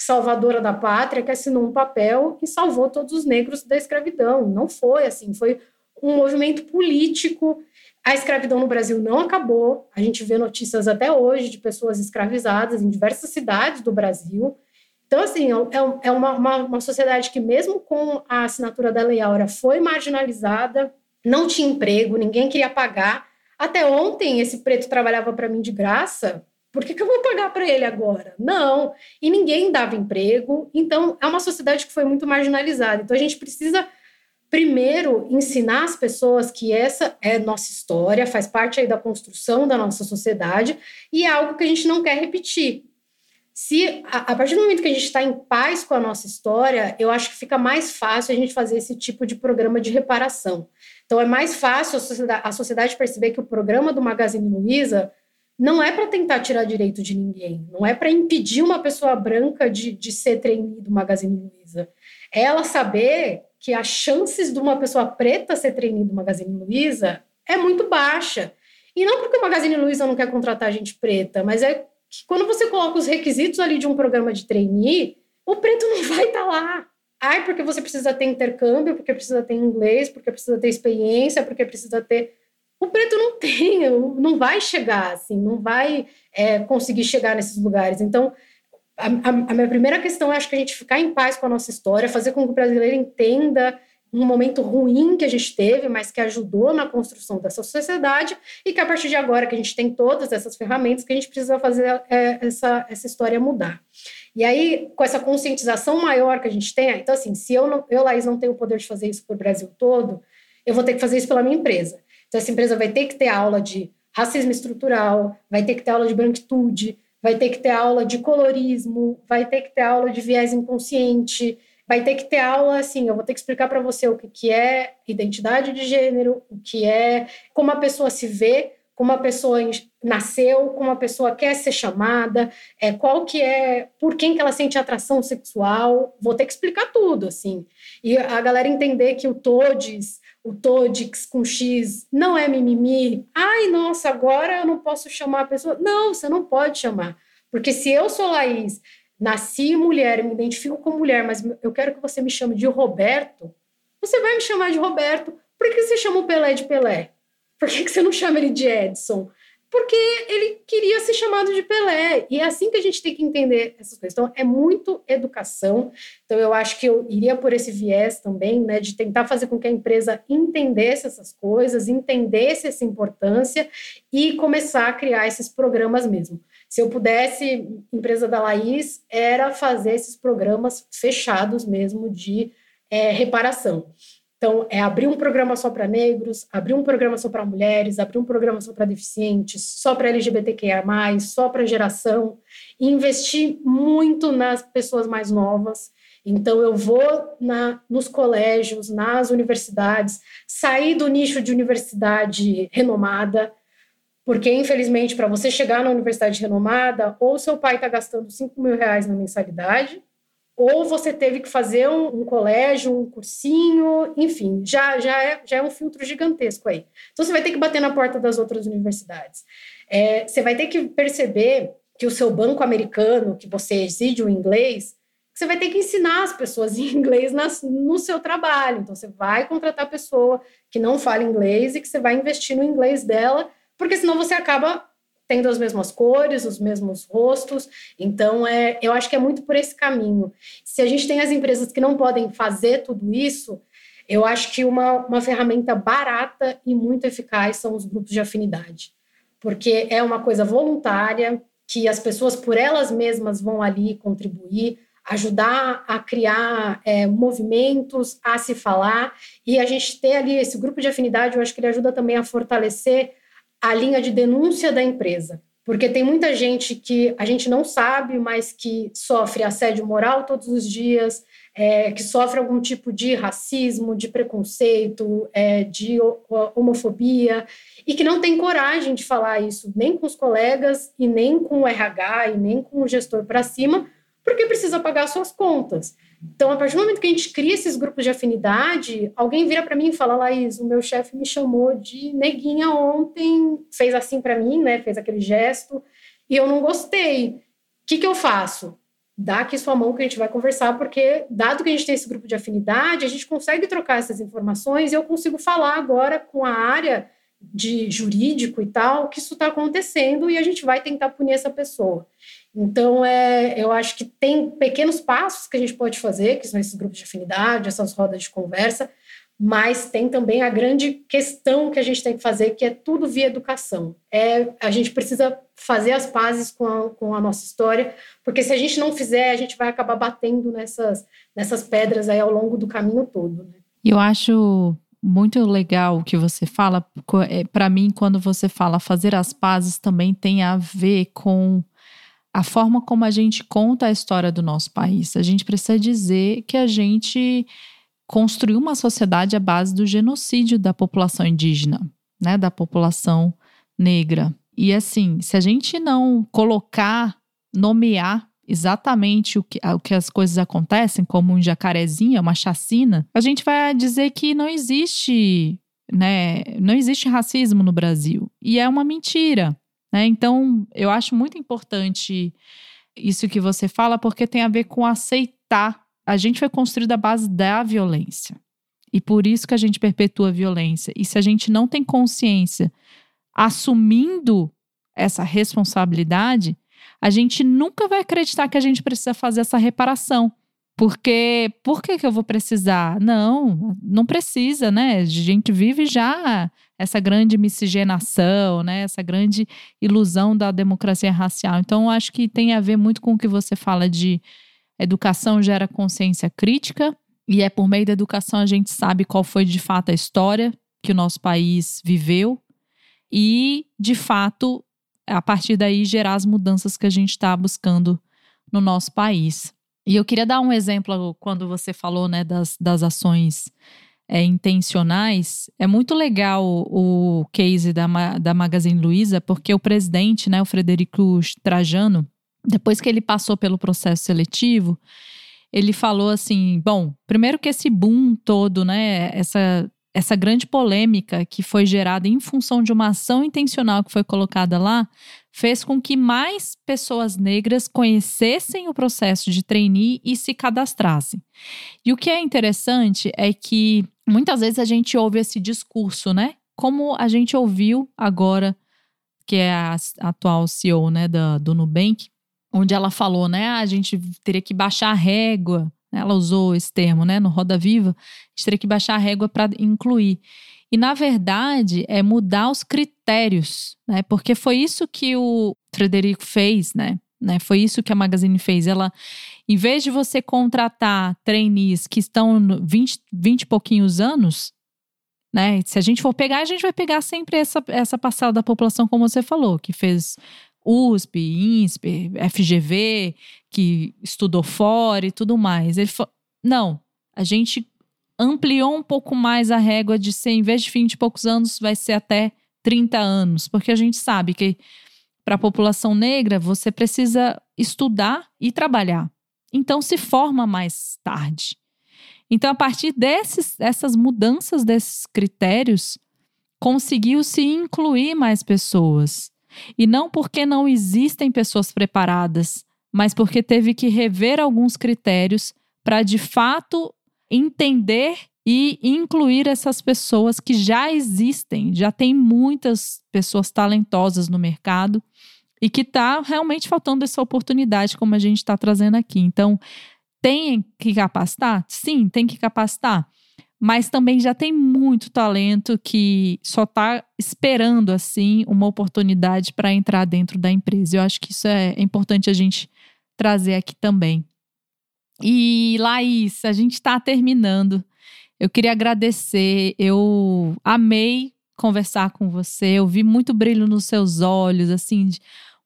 salvadora da pátria que assinou um papel e salvou todos os negros da escravidão. Não foi assim, foi um movimento político A escravidão no Brasil não acabou. A gente vê notícias até hoje de pessoas escravizadas em diversas cidades do Brasil. Então, assim, é, é uma, uma, uma sociedade que, mesmo com a assinatura da Lei Áurea, foi marginalizada, não tinha emprego, ninguém queria pagar. Até ontem, esse preto trabalhava para mim de graça. Por que, que eu vou pagar para ele agora? Não. E ninguém dava emprego. Então, é uma sociedade que foi muito marginalizada. Então, a gente precisa primeiro ensinar as pessoas que essa é nossa história, faz parte aí da construção da nossa sociedade e é algo que a gente não quer repetir. Se a, a partir do momento que a gente está em paz com a nossa história, eu acho que fica mais fácil a gente fazer esse tipo de programa de reparação. Então é mais fácil a sociedade, a sociedade perceber que o programa do Magazine Luiza não é para tentar tirar direito de ninguém, não é para impedir uma pessoa branca de, de ser trainee do Magazine Luiza. É ela saber que as chances de uma pessoa preta ser trainee do Magazine Luiza é muito baixa. E não porque o Magazine Luiza não quer contratar gente preta, mas é que quando você coloca os requisitos ali de um programa de trainee, o preto não vai estar tá lá. Ai, porque você precisa ter intercâmbio, porque precisa ter inglês, porque precisa ter experiência, porque precisa ter. O preto não tem, não vai chegar assim, não vai é, conseguir chegar nesses lugares. Então, a, a, a, minha primeira questão é acho que a gente ficar em paz com a nossa história, fazer com que o brasileiro entenda um momento ruim que a gente teve, mas que ajudou na construção dessa sociedade e que a partir de agora que a gente tem todas essas ferramentas que a gente precisa fazer é, essa, essa história mudar. E aí, com essa conscientização maior que a gente tem, então assim, se eu, não, eu Laís, não tenho o poder de fazer isso para o Brasil todo, eu vou ter que fazer isso pela minha empresa. Então essa empresa vai ter que ter aula de racismo estrutural, vai ter que ter aula de branquitude, vai ter que ter aula de colorismo, vai ter que ter aula de viés inconsciente, vai ter que ter aula assim, eu vou ter que explicar para você o que, que é identidade de gênero, o que é como a pessoa se vê, como a pessoa nasceu, como a pessoa quer ser chamada, é, qual que é, por quem que ela sente atração sexual, vou ter que explicar tudo, assim. E a galera entender que o TODES, o TODEX com X não é mimimi. Ai, nossa, agora eu não posso chamar a pessoa. Não, você não pode chamar. Porque se eu sou Laís, nasci mulher, me identifico como mulher, mas eu quero que você me chame de Roberto, você vai me chamar de Roberto. Por que você chama o Pelé de Pelé? Por que você não chama ele de Edson? Porque ele queria ser chamado de Pelé. E é assim que a gente tem que entender essas coisas. Então, é muito educação. Então, eu acho que eu iria por esse viés também, né, de tentar fazer com que a empresa entendesse essas coisas, entendesse essa importância e começar a criar esses programas mesmo. Se eu pudesse, empresa da Laís, era fazer esses programas fechados mesmo de é, reparação. Então, é abrir um programa só para negros, abrir um programa só para mulheres, abrir um programa só para deficientes, só para LGBTQIA, só para geração, e investir muito nas pessoas mais novas. Então, eu vou na, nos colégios, nas universidades, sair do nicho de universidade renomada, porque, infelizmente, para você chegar na universidade renomada, ou seu pai está gastando 5 mil reais na mensalidade, ou você teve que fazer um, um, colégio, um cursinho, enfim, já, já, é, já é um filtro gigantesco aí. Então, você vai ter que bater na porta das outras universidades. É, você vai ter que perceber que o seu banco americano, que você exige o inglês, você vai ter que ensinar as pessoas (laughs) em inglês nas, no seu trabalho. Então, você vai contratar pessoa que não fala inglês e que você vai investir no inglês dela porque senão você acaba tendo as mesmas cores, os mesmos rostos. Então, é, eu acho que é muito por esse caminho. Se a gente tem as empresas que não podem fazer tudo isso, eu acho que uma, uma ferramenta barata e muito eficaz são os grupos de afinidade, porque é uma coisa voluntária que as pessoas por elas mesmas vão ali contribuir, ajudar a criar é, movimentos, a se falar e a gente ter ali esse grupo de afinidade, eu acho que ele ajuda também a fortalecer a linha de denúncia da empresa. Porque tem muita gente que a gente não sabe, mas que sofre assédio moral todos os dias, é, que sofre algum tipo de racismo, de preconceito, é, de homofobia, e que não tem coragem de falar isso nem com os colegas, e nem com o RH, e nem com o gestor para cima, porque precisa pagar suas contas. Então, a partir do momento que a gente cria esses grupos de afinidade, alguém vira para mim e fala: Laís, o meu chefe me chamou de neguinha ontem, fez assim para mim, né? Fez aquele gesto, e eu não gostei. O que, que eu faço? Dá aqui sua mão que a gente vai conversar, porque, dado que a gente tem esse grupo de afinidade, a gente consegue trocar essas informações e eu consigo falar agora com a área de jurídico e tal, que isso está acontecendo e a gente vai tentar punir essa pessoa. Então, é, eu acho que tem pequenos passos que a gente pode fazer, que são esses grupos de afinidade, essas rodas de conversa, mas tem também a grande questão que a gente tem que fazer, que é tudo via educação. É, a gente precisa fazer as pazes com a, com a nossa história, porque se a gente não fizer, a gente vai acabar batendo nessas, nessas pedras aí ao longo do caminho todo. Né? Eu acho muito legal o que você fala. É, Para mim, quando você fala fazer as pazes, também tem a ver com a forma como a gente conta a história do nosso país. A gente precisa dizer que a gente construiu uma sociedade à base do genocídio da população indígena, né, da população negra. E assim, se a gente não colocar, nomear exatamente o que, o que as coisas acontecem, como um jacarezinho, uma chacina, a gente vai dizer que não existe, né, não existe racismo no Brasil. E é uma mentira. Né? Então, eu acho muito importante isso que você fala, porque tem a ver com aceitar. A gente foi construído à base da violência. E por isso que a gente perpetua a violência. E se a gente não tem consciência assumindo essa responsabilidade, a gente nunca vai acreditar que a gente precisa fazer essa reparação. Porque por que, que eu vou precisar? Não, não precisa, né? A gente vive já essa grande miscigenação, né? Essa grande ilusão da democracia racial. Então, eu acho que tem a ver muito com o que você fala de educação gera consciência crítica, e é por meio da educação a gente sabe qual foi de fato a história que o nosso país viveu e, de fato, a partir daí gerar as mudanças que a gente está buscando no nosso país. E eu queria dar um exemplo quando você falou né, das, das ações é, intencionais. É muito legal o, case da, da Magazine Luiza, porque o presidente, né, o Frederico Trajano, depois que ele passou pelo processo seletivo, ele falou assim: bom, primeiro que esse boom todo, né, essa essa grande polêmica que foi gerada em função de uma ação intencional que foi colocada lá, fez com que mais pessoas negras conhecessem o processo de trainee e se cadastrassem. E o que é interessante é que muitas vezes a gente ouve esse discurso, né? Como a gente ouviu agora, que é a atual CEO né, da, do Nubank, onde ela falou, né? Ah, a gente teria que baixar a régua ela usou esse termo, né? No Roda Viva, a gente teria que baixar a régua para incluir. E, na verdade, é mudar os critérios, né? Porque foi isso que o Frederico fez, né? né? Foi isso que a Magazine fez. Ela, em vez de você contratar trainees que estão 20, 20 e pouquinhos anos, né? Se a gente for pegar, a gente vai pegar sempre essa, essa parcela da população, como você falou, que fez USP, INSPER, FGV, que estudou fora e tudo mais. Ele falou: não, a gente ampliou um pouco mais a régua de ser, em vez de 20 e poucos anos, vai ser até 30 anos, porque a gente sabe que para a população negra você precisa estudar e trabalhar. Então se forma mais tarde. Então, a partir dessas mudanças desses critérios, conseguiu-se incluir mais pessoas. E não porque não existem pessoas preparadas, mas porque teve que rever alguns critérios para de fato entender e incluir essas pessoas que já existem, já tem muitas pessoas talentosas no mercado e que está realmente faltando essa oportunidade, como a gente está trazendo aqui. Então, tem que capacitar? Sim, tem que capacitar mas também já tem muito talento que só está esperando assim uma oportunidade para entrar dentro da empresa. Eu acho que isso é importante a gente trazer aqui também. E Laís, a gente está terminando. Eu queria agradecer. Eu amei conversar com você. Eu vi muito brilho nos seus olhos, assim, de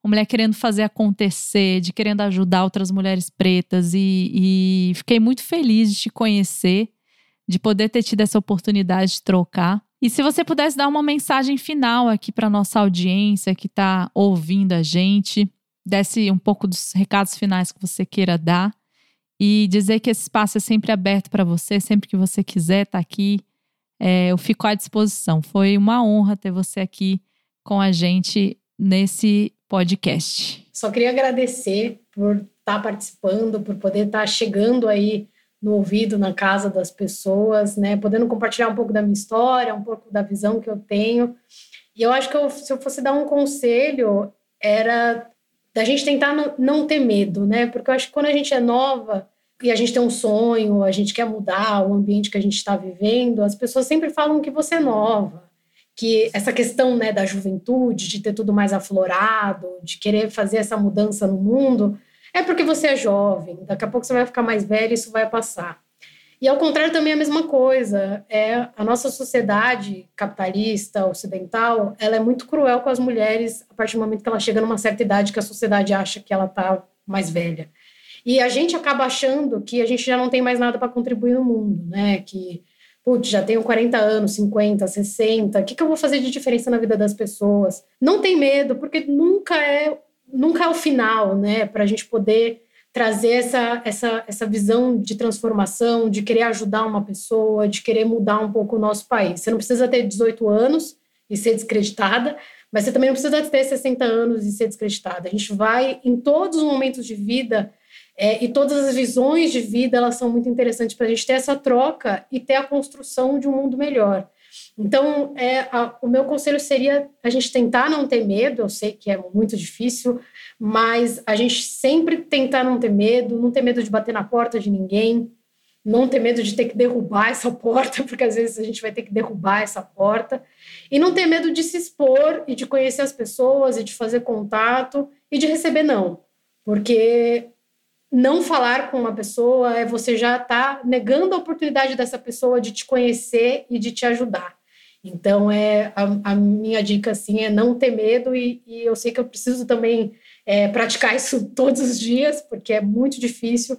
uma mulher querendo fazer acontecer, de querendo ajudar outras mulheres pretas. E, e fiquei muito feliz de te conhecer de poder ter tido essa oportunidade de trocar. E se você pudesse dar uma mensagem final aqui para nossa audiência que está ouvindo a gente, desse um pouco dos recados finais que você queira dar e dizer que esse espaço é sempre aberto para você, sempre que você quiser estar tá aqui, é, eu fico à disposição. Foi uma honra ter você aqui com a gente nesse podcast. Só queria agradecer por estar tá participando, por poder estar tá chegando aí no ouvido, na casa das pessoas, né? Podendo compartilhar um pouco da minha história, um pouco da visão que eu tenho. E eu acho que eu, se eu fosse dar um conselho, era da gente tentar não, não ter medo, né? Porque eu acho que quando a gente é nova e a gente tem um sonho, a gente quer mudar o ambiente que a gente está vivendo, as pessoas sempre falam que você é nova, que essa questão né, da juventude, de ter tudo mais aflorado, de querer fazer essa mudança no mundo, é porque você é jovem, daqui a pouco você vai ficar mais velho e isso vai passar. E ao contrário também é a mesma coisa. É a nossa sociedade capitalista ocidental, ela é muito cruel com as mulheres a partir do momento que ela chega numa certa idade que a sociedade acha que ela está mais velha. E a gente acaba achando que a gente já não tem mais nada para contribuir no mundo, né? Que putz, já tenho 40 anos, 50, 60, o que, que eu vou fazer de diferença na vida das pessoas? Não tem medo, porque nunca é nunca é o final, né? Para a gente poder trazer essa, essa, essa visão de transformação, de querer ajudar uma pessoa, de querer mudar um pouco o nosso país. Você não precisa ter 18 anos e ser descreditada, mas você também não precisa ter 60 anos e ser descreditada. A gente vai, em todos os momentos de vida, é, e todas as visões de vida, elas são muito interessantes para a gente ter essa troca e ter a construção de um mundo melhor. Então, é, a, o meu conselho seria a gente tentar não ter medo. Eu sei que é muito difícil, mas a gente sempre tentar não ter medo, não ter medo de bater na porta de ninguém, não ter medo de ter que derrubar essa porta, (laughs) porque às vezes a gente vai ter que derrubar essa porta, e não ter medo de se expor e de conhecer as pessoas e de fazer contato e de receber não, porque não falar com uma pessoa é você já estar tá negando a oportunidade dessa pessoa de te conhecer e de te ajudar. Então, é a, a minha dica assim é não ter medo e, e eu sei que eu preciso também é, praticar isso (laughs) todos os dias porque é muito difícil.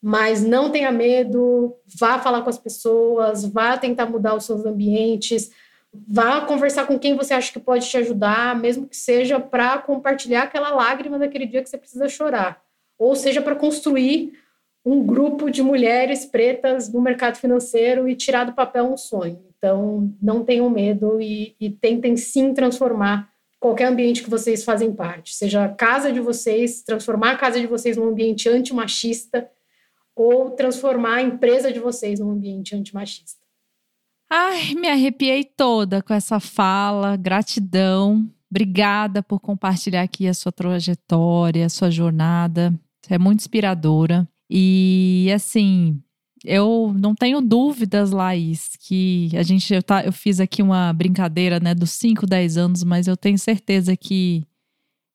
Mas não tenha medo, vá falar com as pessoas, vá tentar mudar os seus ambientes, vá conversar com quem você acha que pode te ajudar, mesmo que seja para compartilhar aquela lágrima daquele dia que você precisa chorar, ou seja para construir um grupo de mulheres pretas no mercado financeiro e tirar do papel um sonho. Então, não tenham medo e, e tentem sim transformar qualquer ambiente que vocês fazem parte, seja a casa de vocês, transformar a casa de vocês num ambiente antimachista ou transformar a empresa de vocês num ambiente antimachista. Ai, me arrepiei toda com essa fala. Gratidão. Obrigada por compartilhar aqui a sua trajetória, a sua jornada. É muito inspiradora. E assim, eu não tenho dúvidas, Laís, que a gente eu, tá, eu fiz aqui uma brincadeira, né, dos 5, 10 anos, mas eu tenho certeza que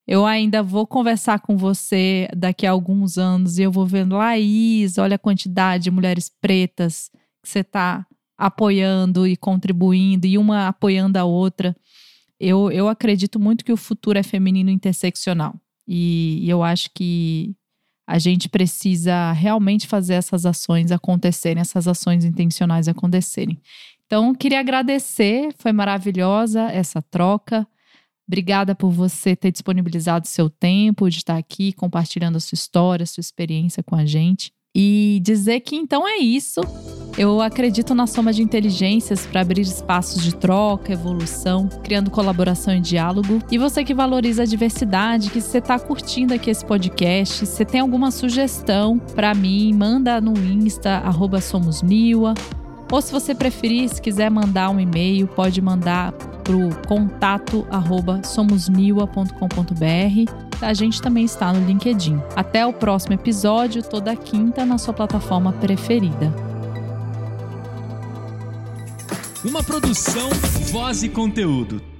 eu ainda vou conversar com você daqui a alguns anos e eu vou vendo, Laís, olha a quantidade de mulheres pretas que você está apoiando e contribuindo, e uma apoiando a outra. Eu, eu acredito muito que o futuro é feminino interseccional. E, e eu acho que a gente precisa realmente fazer essas ações acontecerem, essas ações intencionais acontecerem. Então, queria agradecer, foi maravilhosa essa troca. Obrigada por você ter disponibilizado seu tempo de estar aqui compartilhando a sua história, a sua experiência com a gente. E dizer que então é isso. Eu acredito na soma de inteligências para abrir espaços de troca, evolução, criando colaboração e diálogo. E você que valoriza a diversidade, que você está curtindo aqui esse podcast, se tem alguma sugestão para mim, manda no Insta, @somosniwa. Ou se você preferir, se quiser mandar um e-mail, pode mandar para o contato somosniwa.com.br a gente também está no LinkedIn. Até o próximo episódio, toda quinta na sua plataforma preferida. Uma produção, voz e conteúdo.